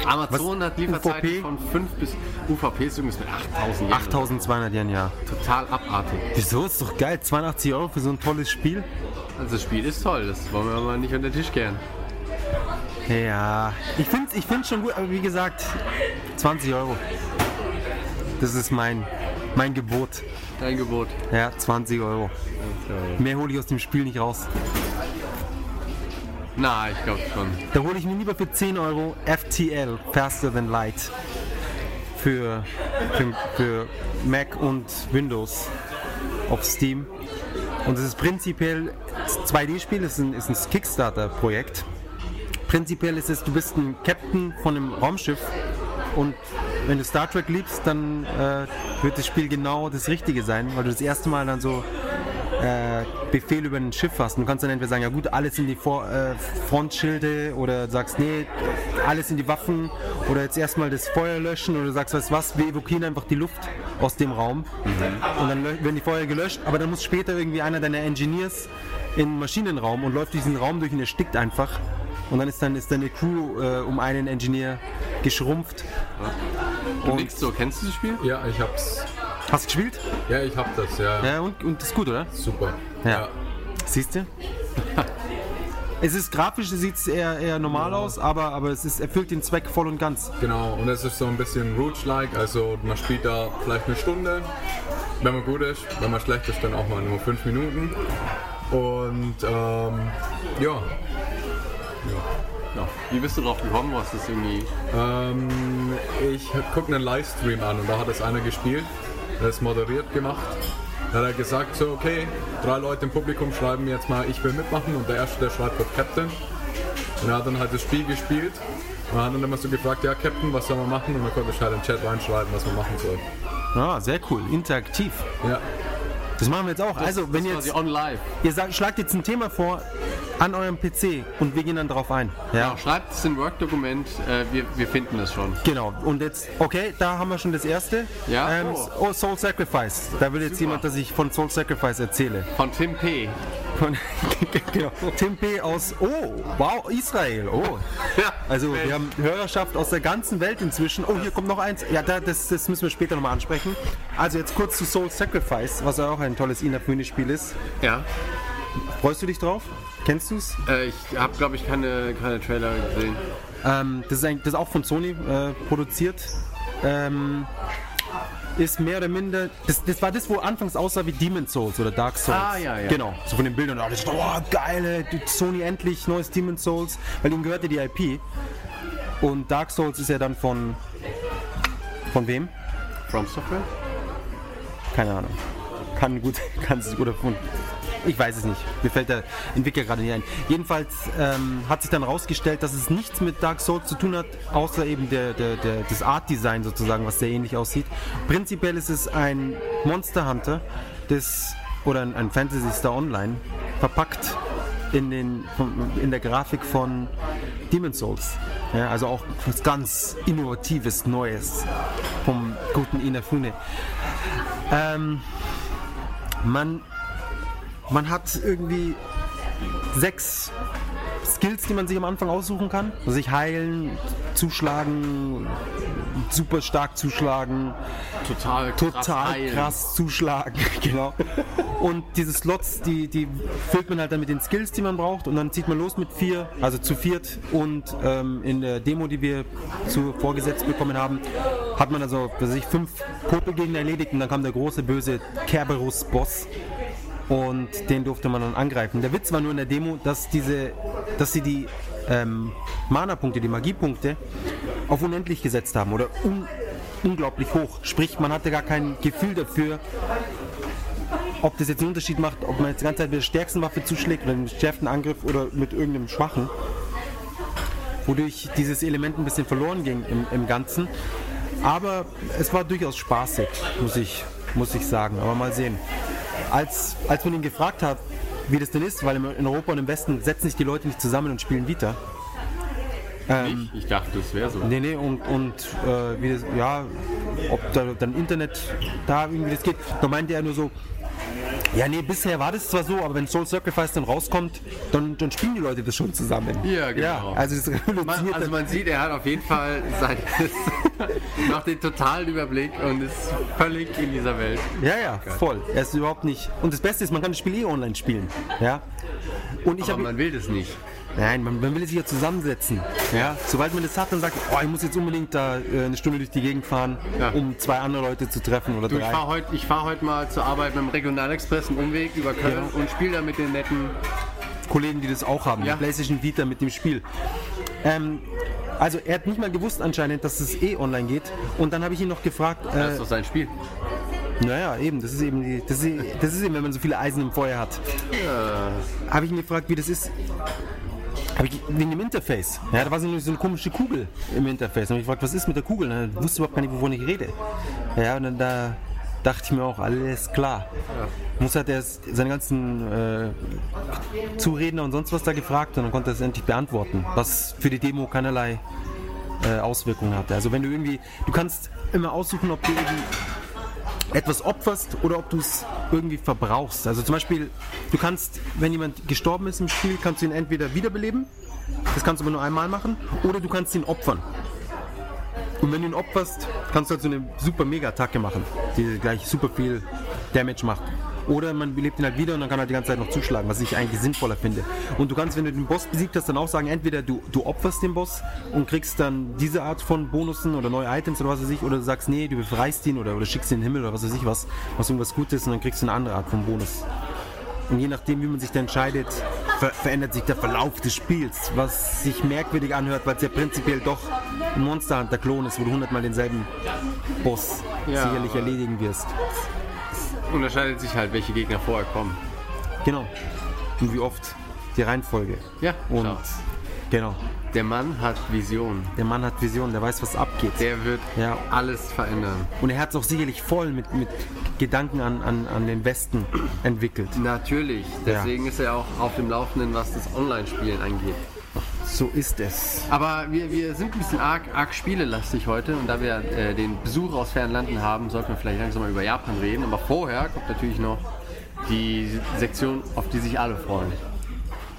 Amazon Was? hat Lieferzeiten UVP? von 5 bis UVP ist irgendwas mit 8000 Yen. 8200 Yen, ja. Total abartig. Wieso? Ist doch geil. 82 Euro für so ein tolles Spiel. Also das Spiel ist toll. Das wollen wir mal nicht unter den Tisch kehren. Ja. Ich finde ich find's schon gut, aber wie gesagt, 20 Euro. Das ist mein, mein Gebot. Dein Gebot. Ja, 20 Euro. Mehr hole ich aus dem Spiel nicht raus. Na, ich glaube schon. Da hole ich mir lieber für 10 Euro FTL, Faster Than Light, für, für, für Mac und Windows auf Steam. Und es ist prinzipiell das 2D-Spiel, ist ein, ist ein Kickstarter-Projekt. Prinzipiell ist es, du bist ein Captain von einem Raumschiff und wenn du Star Trek liebst, dann äh, wird das Spiel genau das Richtige sein, weil du das erste Mal dann so äh, Befehl über ein Schiff hast. Und du kannst dann entweder sagen, ja gut, alles in die Vor äh, Frontschilde oder sagst, nee, alles in die Waffen oder jetzt erstmal das Feuer löschen oder sagst, weißt du was, wir evakuieren einfach die Luft aus dem Raum und dann werden die Feuer gelöscht, aber dann muss später irgendwie einer deiner Engineers in den Maschinenraum und läuft diesen Raum durch und erstickt einfach. Und dann ist dann ist deine Crew äh, um einen Engineer geschrumpft. Du Und- nix so. Kennst du das Spiel? Ja, ich hab's. Hast du gespielt? Ja, ich hab das, ja. Ja, und, und das ist gut, oder? Super. Ja. Siehst du? es ist grafisch, es sieht eher, eher normal aus, aber, aber es ist, erfüllt den Zweck voll und ganz. Genau, und es ist so ein bisschen Rouge-like, also man spielt da vielleicht eine Stunde, wenn man gut ist, wenn man schlecht ist, dann auch mal nur fünf Minuten. Und ähm, ja, Ja. Wie bist du drauf gekommen? Was ist irgendwie. ähm, ich gucke einen Livestream an und da hat es einer gespielt, der ist moderiert gemacht. Da hat er gesagt, so okay, drei Leute im Publikum schreiben jetzt mal, ich will mitmachen und der erste, der schreibt, wird Captain. Und er hat dann halt das Spiel gespielt und hat dann immer so gefragt, ja Captain, was soll man machen? Und dann konnte ich halt im Chat reinschreiben, was man machen soll. Ah, sehr cool, interaktiv. Ja, Das machen wir jetzt auch. also, wenn das ihr jetzt, ihr sagt, schlagt jetzt ein Thema vor an eurem PC und wir gehen dann drauf ein. Ja. Genau, schreibt es in Word-Dokument, äh, wir, wir finden es schon. Genau, und jetzt, okay, da haben wir schon das erste. Ja. Ähm, oh, Soul Sacrifice. Da will jetzt Super. jemand, dass ich von Soul Sacrifice erzähle. Von Tim P. Von, genau. Tim P. aus, oh, wow, Israel. Oh. Ja, Also wir haben Hörerschaft aus der ganzen Welt inzwischen. Oh, hier kommt noch eins. Ja, da, das, das müssen wir später nochmal ansprechen. Also jetzt kurz zu Soul Sacrifice, was ja auch ein tolles Inafune-Spiel ist. Ja. Freust du dich drauf? Kennst du es? Äh, ich habe, glaube ich, keine, keine Trailer gesehen. Ähm, das, ist ein, das ist auch von Sony äh, produziert. Ähm, ist mehr oder minder. Das, das war das, wo anfangs aussah wie Demon Souls oder Dark Souls. Ah, ja, ja. Genau. So von den Bildern. Oh, das oh geil, Sony endlich neues Demon Souls. Weil ihm gehörte die IP. Und Dark Souls ist ja dann von. Von wem? From Software? Keine Ahnung. Kann gut, kann es oder von. Ich weiß es nicht. Mir fällt der Entwickler gerade nicht ein. Jedenfalls ähm, hat sich dann herausgestellt, dass es nichts mit Dark Souls zu tun hat, außer eben der, der, der, das Art Design sozusagen, was sehr ähnlich aussieht. Prinzipiell ist es ein Monster Hunter, das oder ein, ein Fantasy Star Online, verpackt in, den, in der Grafik von Demon Souls. Ja, also auch was ganz Innovatives, Neues vom guten Inafune. Ähm, man, man hat irgendwie sechs Skills, die man sich am Anfang aussuchen kann. Also sich heilen, zuschlagen, super stark zuschlagen, Total krass. total heilen. krass zuschlagen, genau. Und diese Slots, die, die füllt man halt dann mit den Skills, die man braucht und dann zieht man los mit vier, also zu viert und ähm, in der Demo, die wir zu vorgesetzt bekommen haben, hat man also, was weiß ich, fünf Popelgegner erledigt und dann kam der große böse Kerberus-Boss und den durfte man dann angreifen. Der Witz war nur in der Demo, dass diese, dass sie die ähm, Mana-Punkte, die Magiepunkte auf unendlich gesetzt haben oder un unglaublich hoch. Sprich, man hatte gar kein Gefühl dafür, ob das jetzt einen Unterschied macht, ob man jetzt die ganze Zeit mit der stärksten Waffe zuschlägt oder mit dem stärksten Angriff oder mit irgendeinem schwachen. Wodurch dieses Element ein bisschen verloren ging im, im Ganzen. Aber es war durchaus spaßig, muss ich, muss ich sagen. Aber mal sehen. Als, als man ihn gefragt hat, wie das denn ist, weil in Europa und im Westen setzen sich die Leute nicht zusammen und spielen Vita. Ich, ich dachte, das wäre so. Nee, nee, und, und äh, wie das, ja, ob da dann Internet da irgendwie das geht. Da meinte er nur so, ja, nee, bisher war das zwar so, aber wenn Soul Sacrifice dann rauskommt, dann, dann spielen die Leute das schon zusammen. Ja, genau. also es Man, revolutioniert also dann- man sieht, er hat auf jeden Fall sein, noch den totalen Überblick und ist völlig in dieser Welt. Ja, ja, voll. Er ist überhaupt nicht. Und das Beste ist, man kann das Spiel eh online spielen. Ja. Und ich Aber habe. man will das nicht. Nein, man, man will sich ja zusammensetzen. Ja. Sobald man das hat, dann sagt, oh, ich muss jetzt unbedingt da äh, eine Stunde durch die Gegend fahren, Ja. um zwei andere Leute zu treffen oder Du, ich drei. fahre heute fahr heut mal zur Arbeit mit dem Regionalexpress einen Umweg über Köln Ja. und spiele da mit den netten. Kollegen, die das auch haben. Ja. Die PlayStation Vita mit dem Spiel. Ähm, also er hat nicht mal gewusst anscheinend, dass es eh online geht. Und dann habe ich ihn noch gefragt, Das äh, ist doch sein Spiel. naja, eben, das ist eben, die, das, ist, das ist eben, wenn man so viele Eisen im Feuer hat. Habe ich ihn gefragt, wie das ist. Hab ich, wegen dem Interface. Ja, da war so eine, so eine komische Kugel im Interface. Und ich gefragt, was ist mit der Kugel? Und er wusste überhaupt gar nicht, wovon ich rede. Ja, und dann da dachte ich mir auch, alles klar. Muss halt erst seine ganzen äh, Zuredner und sonst was da gefragt und dann konnte er es endlich beantworten, was für die Demo keinerlei äh, Auswirkungen hatte. Also wenn du irgendwie, du kannst immer aussuchen, ob du irgendwie etwas opferst oder ob du es irgendwie verbrauchst. Also zum Beispiel, du kannst, wenn jemand gestorben ist im Spiel, kannst du ihn entweder wiederbeleben, das kannst du aber nur einmal machen, oder du kannst ihn opfern. Und wenn du ihn opferst, kannst du halt so eine super Mega-Attacke machen, die gleich super viel Damage macht. Oder man belebt ihn halt wieder und dann kann er halt die ganze Zeit noch zuschlagen, was ich eigentlich sinnvoller finde. Und du kannst, wenn du den Boss besiegt hast, dann auch sagen, entweder du, du opferst den Boss und kriegst dann diese Art von Bonussen oder neue Items oder was weiß ich, oder du sagst, nee, du befreist ihn oder, oder schickst ihn in den Himmel oder was weiß ich was, was irgendwas Gutes und dann kriegst du eine andere Art von Bonus. Und je nachdem, wie man sich da entscheidet, ver verändert sich der Verlauf des Spiels, was sich merkwürdig anhört, weil es ja prinzipiell doch ein Monster Hunter Klon ist, wo du hundertmal denselben Boss Ja, sicherlich erledigen wirst. Unterscheidet sich halt, welche Gegner vorher kommen. Genau. Und wie oft die Reihenfolge. Ja, Und schau. Genau. Der Mann hat Vision. Der Mann hat Vision, der weiß, was abgeht. Der wird Ja. alles verändern. Und er hat es auch sicherlich voll mit, mit Gedanken an, an, an den Westen entwickelt. Natürlich. Deswegen ist er auch auf dem Laufenden, was das Online-Spielen angeht. So ist es. Aber wir, wir sind ein bisschen arg, arg spielelastig heute und da wir äh, den Besuch aus fernen Landen haben, sollten wir vielleicht langsam mal über Japan reden. Aber vorher kommt natürlich noch die Sektion, auf die sich alle freuen.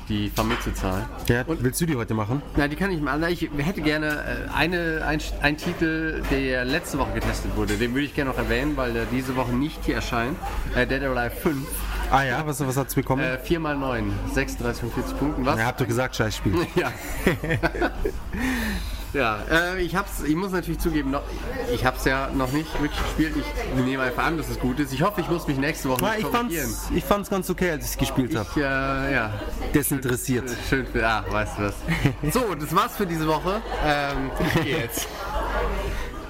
Die Vermitzelzahl. Ja, Und willst du die heute machen? Na, die kann ich mal. Ich hätte gerne äh, eine, ein, ein Titel, der letzte Woche getestet wurde. Den würde ich gerne noch erwähnen, weil der diese Woche nicht hier erscheint. Äh, Dead or Alive 5. Ah ja, was, was hat's bekommen? Äh, 4 x 9, 36 von 40 Punkten. Was? Er habt doch gesagt, scheiß Spiel. Ja. ja, äh, ich hab's, ich muss natürlich zugeben, noch, ich hab's ja noch nicht wirklich gespielt. Ich nehme einfach an, dass es gut ist. Ich hoffe, ich muss mich nächste Woche Ja, nicht ich, korrigieren. fand's, ich fand's ganz okay, als ich gespielt habe. Ich, äh, ja, Desinteressiert. schön für, ah, weißt du was. So, das war's für diese Woche. Ähm, ich geh jetzt.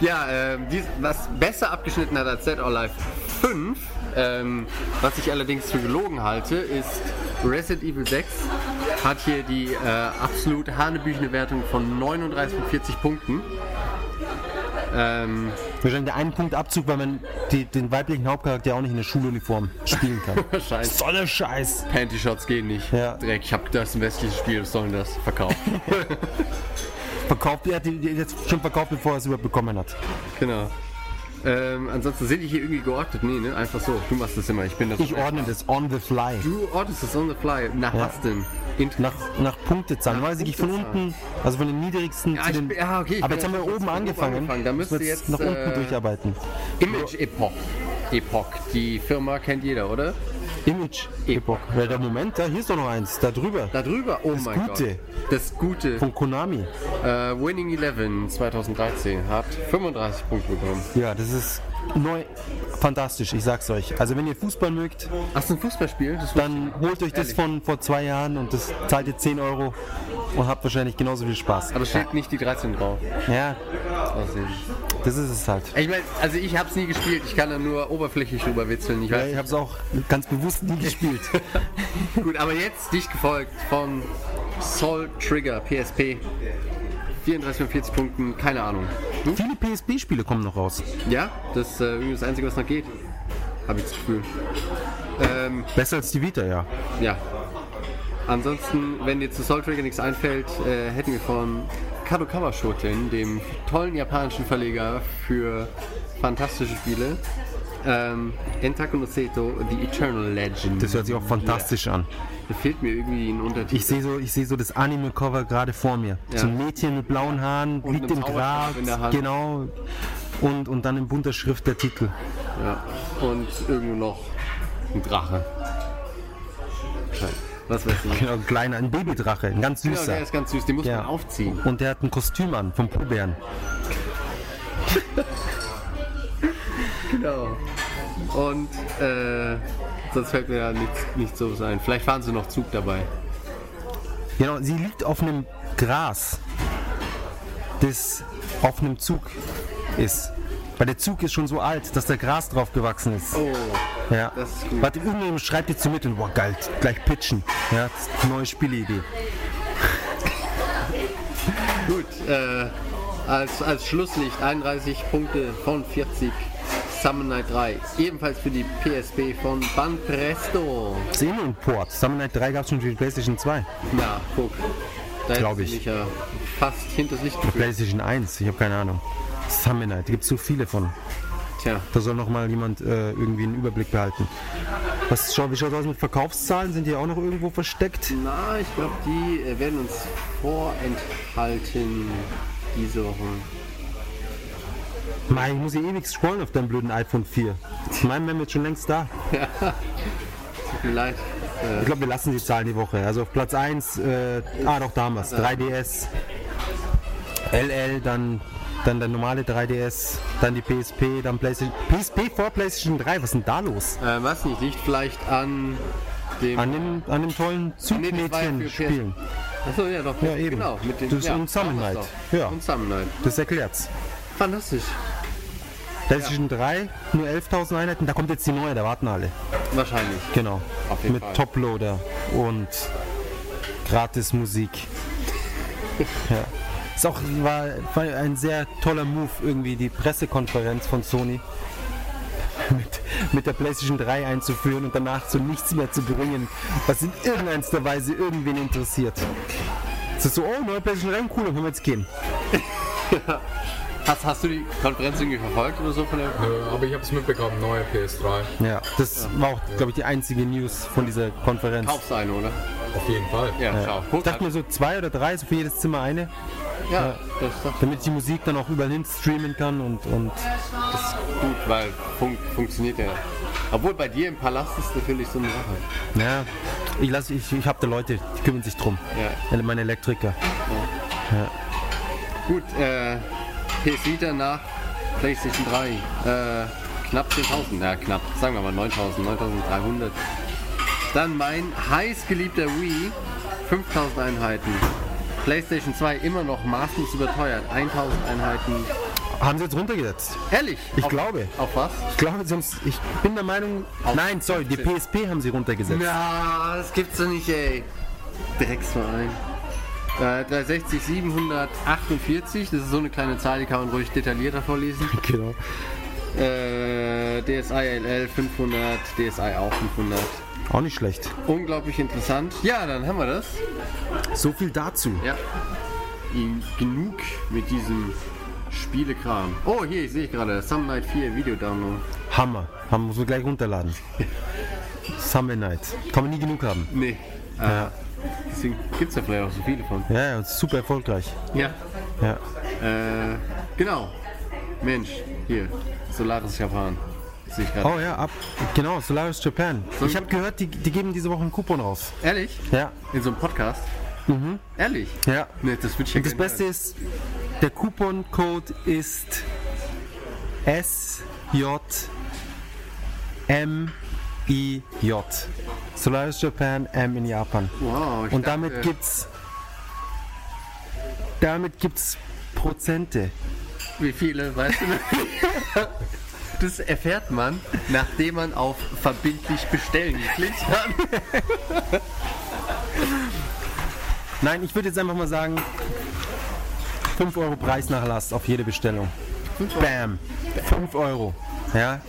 Ja, ähm, dies, was besser abgeschnitten hat als Dead or Alive 5, ähm, was ich allerdings für gelogen halte, ist Resident Evil 6 hat hier die äh, absolut hanebüchene Wertung von 39 von 40 Punkten. Ähm, Wahrscheinlich der einen Punkt Abzug, weil man die, den weiblichen Hauptcharakter auch nicht in der Schuluniform spielen kann. wahrscheinlich. so eine Scheiß. Panty Shots gehen nicht. Ja. Dreck, ich hab das ist ein westliches Spiel, was soll denn das? Verkauft. Verkauft, er hat die, die jetzt schon verkauft, bevor er es überhaupt bekommen hat. genau. Ähm, ansonsten sind die hier irgendwie geordnet? Nee, ne? Einfach so. Du machst das immer. Ich bin das. Ich ordne das on the fly. Du ordnest das on the fly. Nach Ja. was denn? Int Nach, nach Punktezahlen. Weiß ich von unten, also von den niedrigsten Ja, zu den. bin- ja, okay, ich aber jetzt haben wir oben angefangen. angefangen. Da Müssen wir jetzt, nach unten äh, durcharbeiten. Image Epoch. Die Firma kennt jeder, oder? Image Epoch. Ja, der Moment, da hier ist doch noch eins, da drüber. Da drüber. Oh mein Gute. Gott. Das Gute. Von Konami. Äh, Winning Eleven 2013 hat 35 Punkte bekommen. Ja, das ist neu fantastisch, ich sag's euch. Also wenn ihr Fußball mögt, Ach, so ein Fußballspiel? Das dann holt euch das Ehrlich? von vor zwei Jahren und das zahlt ihr 10 Euro und habt wahrscheinlich genauso viel Spaß. aber es steht nicht die 13 drauf. Ja, Aussehen. das ist es halt. Ich meine, also ich habe es nie gespielt. Ich kann da nur oberflächlich drüber witzeln. Ich Ja, weiß. ich hab's auch ganz bewusst nie gespielt. Gut, aber jetzt dicht gefolgt von Soul Trigger PSP. 34 von 40 Punkten, keine Ahnung. Du? Viele PSP-Spiele kommen noch raus. Ja, das ist äh, irgendwie das Einzige, was noch geht. Habe ich das Gefühl. Ähm, Besser als die Vita, ja. ja. Ansonsten, wenn dir zu Soul Trigger nichts einfällt, äh, hätten wir von Kadokawa Shoten, dem tollen japanischen Verleger für fantastische Spiele, ähm, Entaku no Seto, The Eternal Legend. Das hört sich auch fantastisch an. Da fehlt mir irgendwie ein Untertitel. Ich sehe so, ich sehe so das Anime-Cover gerade vor mir. Ja. So ein Mädchen mit blauen Haaren, Und liegt im Hand. genau. Und, und dann in bunter Schrift der Titel. Ja. Und irgendwo noch ein Drache. Schein. Was weiß ich. Genau, ein kleiner, ein Babydrache, ein ganz Genau, süßer. der ist ganz süß, den muss Ja. man aufziehen. Und der hat ein Kostüm an vom Poohbären. Genau. Und äh, sonst fällt mir ja nichts, nichts so ein. Vielleicht fahren sie noch Zug dabei. Genau, sie liegt auf einem Gras, das auf einem Zug ist. Weil der Zug ist schon so alt, dass da Gras drauf gewachsen ist. Oh, ja. das ist gut. Warte, irgendjemand schreibt jetzt so mit und boah, geil, gleich pitchen. Ja, neue Spielidee. gut. Äh, als, als Schlusslicht 31 Punkte von 40. Summon Night 3. Ebenfalls für die PSP von Banpresto. Das ist eh nur ein Port. Summon Night 3 gab es schon für die PlayStation 2. Na, guck. Da Glaub hättest du ich. mich ja fast hinters Licht geführt. PlayStation 1, ich habe keine Ahnung. Summon Night, da gibt es so viele von. Tja. Da soll noch mal jemand äh, irgendwie einen Überblick behalten. Was, schau, wie schaut aus mit Verkaufszahlen? Sind die auch noch irgendwo versteckt? Na, ich glaube, die äh, werden uns vorenthalten diese Woche. Mei, ich muss hier ewig scrollen auf deinem blöden iPhone 4. Mein Mem ist schon längst da. Tut mir leid. Ich glaube, wir lassen die Zahlen die Woche. Also auf Platz 1, äh, ah doch damals, 3DS, LL, dann, dann der normale 3DS, dann die PSP, dann PlayStation. PSP vor PlayStation 3, was ist denn da los? Äh, was nicht, liegt vielleicht an dem. An dem, an dem tollen Nee, das war ja Zugmädchen für PS spielen. Achso, ja, doch. Ja, eben. Genau, mit dem. Das ist ja, und Summon auch das Night. Ja. Und Summon Night. Das erklärt's. Fantastisch. PlayStation 3, nur 11.000 Einheiten, da kommt jetzt die neue, da warten alle. Wahrscheinlich. Genau. Mit Fall. Toploader und gratis Musik. Ja. Ist auch, war, war ein sehr toller Move, irgendwie die Pressekonferenz von Sony mit, mit der PlayStation 3 einzuführen und danach so nichts mehr zu bringen, was in irgendeiner Weise irgendwen interessiert. Es ist so, oh, neue PlayStation 3, cool, dann können wir jetzt gehen. Hast, hast du die Konferenz irgendwie verfolgt oder so von der? Äh, aber ich habe es mitbekommen, neue PS3. Ja, das war auch, glaube ich, die einzige News von dieser Konferenz. Kaufst eine, oder? Auf jeden Fall. Ja, schau. Ich dachte mir so zwei oder drei, so für jedes Zimmer eine, ja, das, das, damit ich die Musik dann auch überall hin streamen kann und, und das ist gut, weil fun funktioniert ja. Obwohl bei dir im Palast ist natürlich so eine Sache. ja, ich, lass- ich, ich habe da Leute, die kümmern sich drum. Ja. Meine Elektriker. Gut, äh, PS Vita nach PlayStation 3. Äh, knapp 10.000, ja knapp, sagen wir mal 9.000, 9.300. Dann mein heißgeliebter Wii, 5.000 Einheiten. PlayStation 2 immer noch maßlos überteuert, 1.000 Einheiten. Haben sie jetzt runtergesetzt? Ehrlich? Ich auf, glaube. Auf was? Ich glaube, sonst, ich bin der Meinung, nein, sorry, die PSP haben sie runtergesetzt. Ja, das gibt's doch nicht, ey. Drecksverein. Äh, 360, 748, das ist so eine kleine Zahl, die kann man ruhig detaillierter vorlesen. Genau. Äh, DSi LL 500, DSi auch 500. Auch nicht schlecht. Unglaublich interessant. Ja, dann haben wir das. So viel dazu. Ja. Genug mit diesem Spielekram. Oh, hier, ich sehe gerade. Some Night 4 Video-Download. Hammer. Haben wir gleich runterladen. Summer Night. Kann man nie genug haben. Nee. Ja, Deswegen gibt es ja vielleicht auch so viele von. ja, ja super erfolgreich. Ja. Ja. Äh, genau. Mensch, hier. Solaris Japan. Oh ja, ab. Genau, Solaris Japan. Ich habe gehört, die, die geben diese Woche einen Coupon raus. Ehrlich? Ja. In so einem Podcast? Ehrlich? Ja. Nee, das wird ja Und das Beste ist, der Couponcode ist SJMIJ. Solaris Japan, M in Japan. Wow, ich Und damit dachte- gibt's damit gibt's Prozente. Wie viele, weißt du noch? Das erfährt man, nachdem man auf verbindlich bestellen geklickt hat. Nein, ich würde jetzt einfach mal sagen 5 Euro Preisnachlass auf jede Bestellung. Bam. 5 Euro. Ja.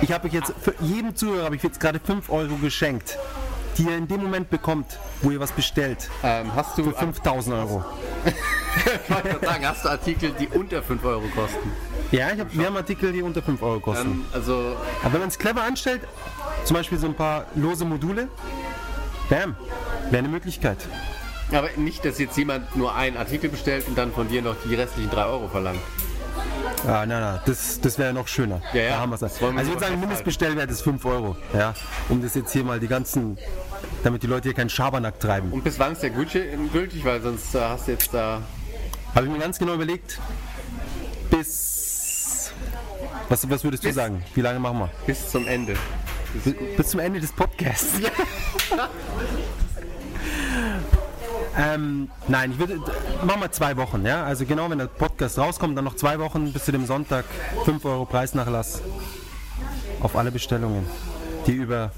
Ich habe euch jetzt für jeden Zuhörer habe ich jetzt gerade 5 Euro geschenkt, die ihr in dem Moment bekommt, wo ihr was bestellt. Ähm, hast du, Für 5000 Euro. ich wollte sagen, hast du Artikel, die unter 5 Euro kosten? Ja, ich hab, wir haben Artikel, die unter 5 Euro kosten. Ähm, also, Aber wenn man es clever anstellt, zum Beispiel so ein paar lose Module, bam, wäre eine Möglichkeit. aber nicht, dass jetzt jemand nur einen Artikel bestellt und dann von dir noch die restlichen 3 Euro verlangt. Ah, nein, nein, das, das wäre noch schöner. Ja, ja. Da haben wir's. Das wir Also ich würde sagen. Mindestbestellwert ist 5 Euro. Ja, um das jetzt hier mal die ganzen, damit die Leute hier keinen Schabernack treiben. Und bis wann ist der gültig? gültig? Weil sonst äh, hast du jetzt da. Habe ich mir ganz genau überlegt, bis... Was, was würdest du Bis- sagen? Wie lange machen wir? bis zum Ende. Bis, bis zum Ende des Podcasts. ähm, nein, ich würde, machen wir zwei Wochen, ja. Also genau, wenn der Podcast rauskommt, dann noch zwei Wochen bis zu dem Sonntag 5 Euro Preisnachlass auf alle Bestellungen, die über,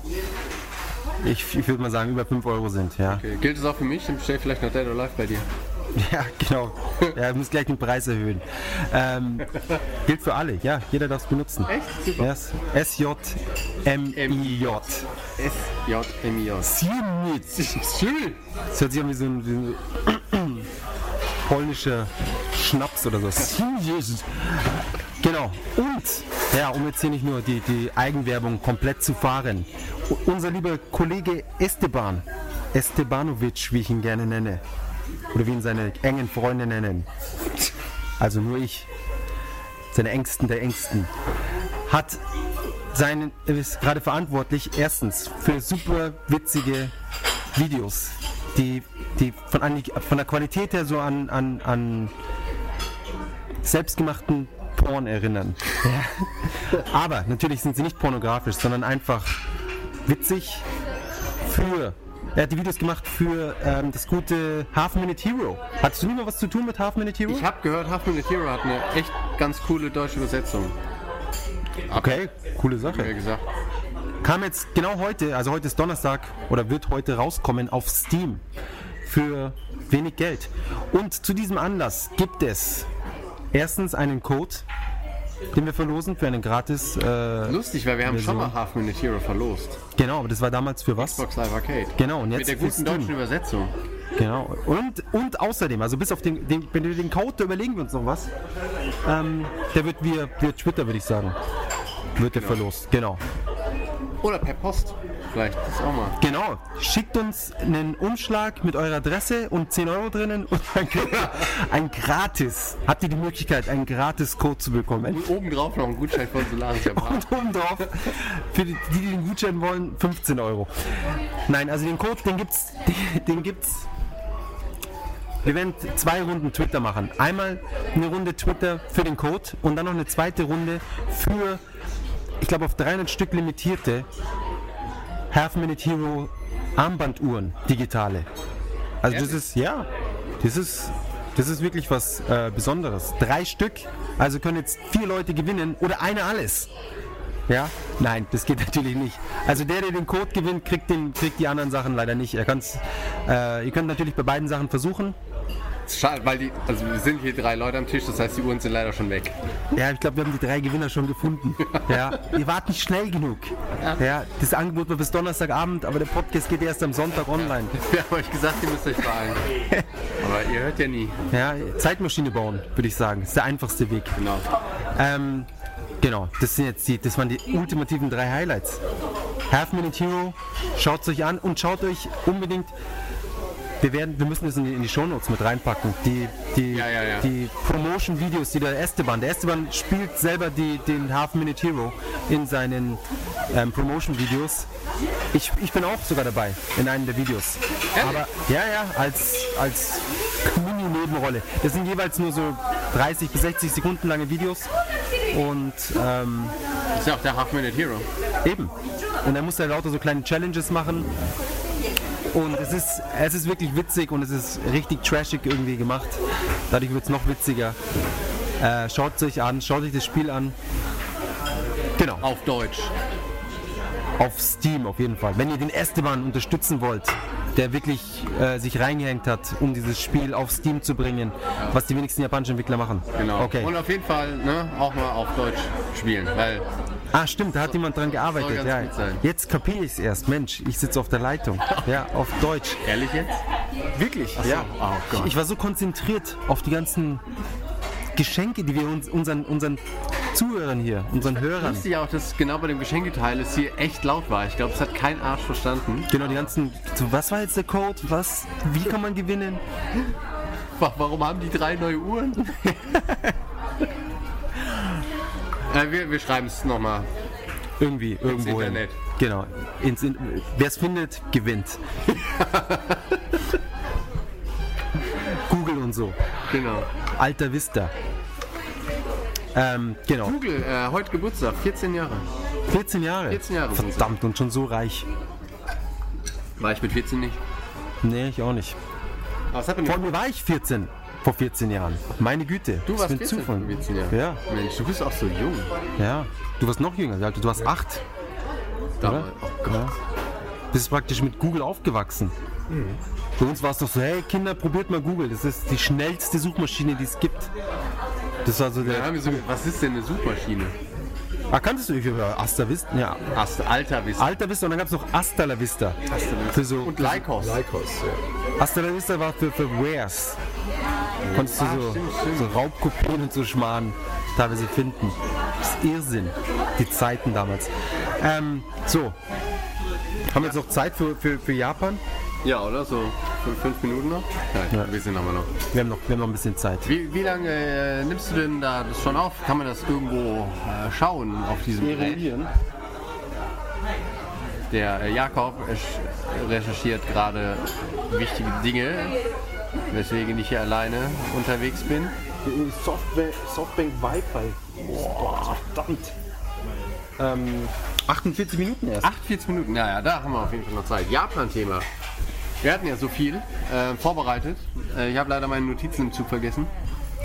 ich, ich würde mal sagen, über 5 Euro sind, ja. Okay. Gilt es auch für mich? Dann bestell ich vielleicht noch Dead or Alive bei dir. Ja, genau. Ja, muss gleich den Preis erhöhen. Ähm, gilt für alle, ja. Jeder darf es benutzen. Echt? Super. Yes. S-J-M-I-J. S-J-M-I-J. Siemnitz. Das hört sich an wie so ein, wie ein polnischer Schnaps oder so. Siemnitz. Genau. Und, ja, um jetzt hier nicht nur die, die Eigenwerbung komplett zu fahren. Unser lieber Kollege Esteban, Estebanovic, wie ich ihn gerne nenne, oder wie ihn seine engen Freunde nennen, also nur ich, seine Engsten der Engsten, hat seinen, ist gerade verantwortlich, erstens für super witzige Videos, die, die von, an, von der Qualität her so an, an, an selbstgemachten Porn erinnern. Ja. Aber natürlich sind sie nicht pornografisch, sondern einfach witzig für. Er hat die Videos gemacht für ähm, das gute Half Minute Hero. Hattest du nie mal was zu tun mit Half Minute Hero? Ich habe gehört, Half Minute Hero hat eine echt ganz coole deutsche Übersetzung. Okay, coole Wie Sache. gesagt. Kam jetzt genau heute, also heute ist Donnerstag oder wird heute rauskommen auf Steam für wenig Geld. Und zu diesem Anlass gibt es erstens einen Code, den wir verlosen für einen gratis. Äh, Lustig, weil wir haben schon Version. mal Half Minute Hero verlost. genau, aber das war damals für was? Xbox Live Arcade. Genau, und Mit jetzt der für guten deutschen Übersetzung. Genau. Und, und außerdem, also bis auf den, den, wenn du den Code, da überlegen wir uns noch was. Ähm, der wird via, via Twitter, würde ich sagen. Wird der verlost. Genau. Oder per Post. Vielleicht das auch mal. Genau. Schickt uns einen Umschlag mit eurer Adresse und 10 Euro drinnen und dann kriegt ihr ein gratis. Habt ihr die Möglichkeit, einen gratis Code zu bekommen? Und obendrauf noch ein Gutschein von Solaris. Und oben drauf, für die, die die den Gutschein wollen, 15 Euro. Nein, also den Code, den gibt's, den, den gibt's. Wir werden zwei Runden Twitter machen. Einmal eine Runde Twitter für den Code und dann noch eine zweite Runde für, ich glaube, auf 300 Stück limitierte Half Minute Hero Armbanduhren, digitale. Also das ist, ja, das ist, das ist wirklich was äh, Besonderes. Drei Stück, also können jetzt vier Leute gewinnen oder einer alles. Ja? Nein, das geht natürlich nicht. Also der, der den Code gewinnt, kriegt, den, kriegt die anderen Sachen leider nicht. Er kann's, äh, ihr könnt natürlich bei beiden Sachen versuchen. Schade, weil die, also wir sind hier drei Leute am Tisch, das heißt die Uhren sind leider schon weg. Ja, ich glaube, wir haben die drei Gewinner schon gefunden. Ja, ihr wart nicht schnell genug. Ja, das Angebot war bis Donnerstagabend, aber der Podcast geht erst am Sonntag online. Wir haben euch gesagt, ihr müsst euch beeilen. Aber ihr hört ja nie. Ja, Zeitmaschine bauen, würde ich sagen. Das ist der einfachste Weg. Genau. Ähm, genau, das sind jetzt die, das waren die ultimativen drei Highlights. Half Minute Hero, schaut es euch an und schaut euch unbedingt. Wir, werden, wir müssen das in die, in die Shownotes mit reinpacken. Die, die, Ja, ja, ja. die Promotion-Videos, die der Esteban, der Esteban spielt selber die, den Half Minute Hero in seinen ähm, Promotion-Videos. Ich, ich bin auch sogar dabei in einem der Videos. Aber ja, ja, als, als Mini-Nebenrolle. Das sind jeweils nur so 30 bis 60 Sekunden lange Videos. Und ähm, Das ist ja auch der Half Minute Hero. Eben. Und er muss da lauter so kleine Challenges machen. Und es ist, es ist wirklich witzig und es ist richtig trashig irgendwie gemacht. Dadurch wird es noch witziger. Äh, schaut es euch an, schaut euch das Spiel an. Genau, Auf Deutsch. Auf Steam auf jeden Fall. Wenn ihr den Esteban unterstützen wollt, der wirklich äh, sich reingehängt hat, um dieses Spiel auf Steam zu bringen, was die wenigsten japanischen Entwickler machen. Genau. Okay. Und auf jeden Fall ne, auch mal auf Deutsch spielen, weil Ah, stimmt, da hat jemand dran gearbeitet. Ja. Jetzt kapiere ich es erst. Mensch, ich sitze auf der Leitung. Ja, auf Deutsch. ehrlich jetzt? Wirklich? so. Ja. Oh. Ich, ich war so konzentriert auf die ganzen Geschenke, die wir uns unseren, unseren Zuhörern hier, unseren Hörern. Wusste ich auch, dass genau bei dem Geschenketeil es hier echt laut war. Ich glaube, es hat kein Arsch verstanden. Genau, die ganzen. Was war jetzt der Code? Was? Wie kann man gewinnen? Wa- Warum haben die drei neue Uhren? äh, wir wir schreiben es nochmal. Irgendwie, irgendwo. hin. Internet. Genau. Ins In Wer es findet, gewinnt. Und so. Genau. Alter Vista. Ähm, genau. Google, äh, heute Geburtstag, 14 Jahre. 14 Jahre. 14 Jahre. Verdammt, und schon so reich. War ich mit 14 nicht. Nee, ich auch nicht. Aber es hat Vor mir war ich 14. Vor 14 Jahren. Meine Güte. Du warst ist mir 14 Zufall. vor 14 Jahren. Ja, Mensch, du bist auch so jung. ja. Du warst noch jünger. Du warst 8. Damals. Oh Gott. Ja. Bist praktisch mit Google aufgewachsen. Mhm. Bei uns war es doch so, hey Kinder, probiert mal Google. Das ist die schnellste Suchmaschine, die es gibt. Das war so der. haben wir so, was ist denn eine Suchmaschine? Ah, kanntest du über Asta Vista? Ja. Ast, Alter, Wissen. Alta Vista und dann gab es noch Asta la Vista. Für so, Und Lycos. Lycos, ja. Asta la Vista war für, für Wares. Konntest du Ah, so, stimmt, stimmt. so Raubkopien und so Schmarrn teilweise finden. Das ist Irrsinn, die Zeiten damals. Ähm, so. Haben wir jetzt noch Zeit für, für, für Japan? Ja, oder? So fünf, fünf Minuten noch? Nein, ein bisschen haben wir noch. Wir haben noch, wir haben noch ein bisschen Zeit. Wie, wie lange äh, nimmst du denn da das schon auf? Kann man das irgendwo äh, schauen auf diesem Gerät? Der äh, Jakob recherchiert gerade wichtige Dinge, weswegen ich hier alleine unterwegs bin. Softbank, Softbank Wi-Fi. Boah, verdammt. Ähm, 48 Minuten erst. 48 Minuten, ja, ja, da haben wir auf jeden Fall noch Zeit. Japan-Thema. Wir hatten ja so viel äh, vorbereitet. Äh, ich habe leider meine Notizen im Zug vergessen.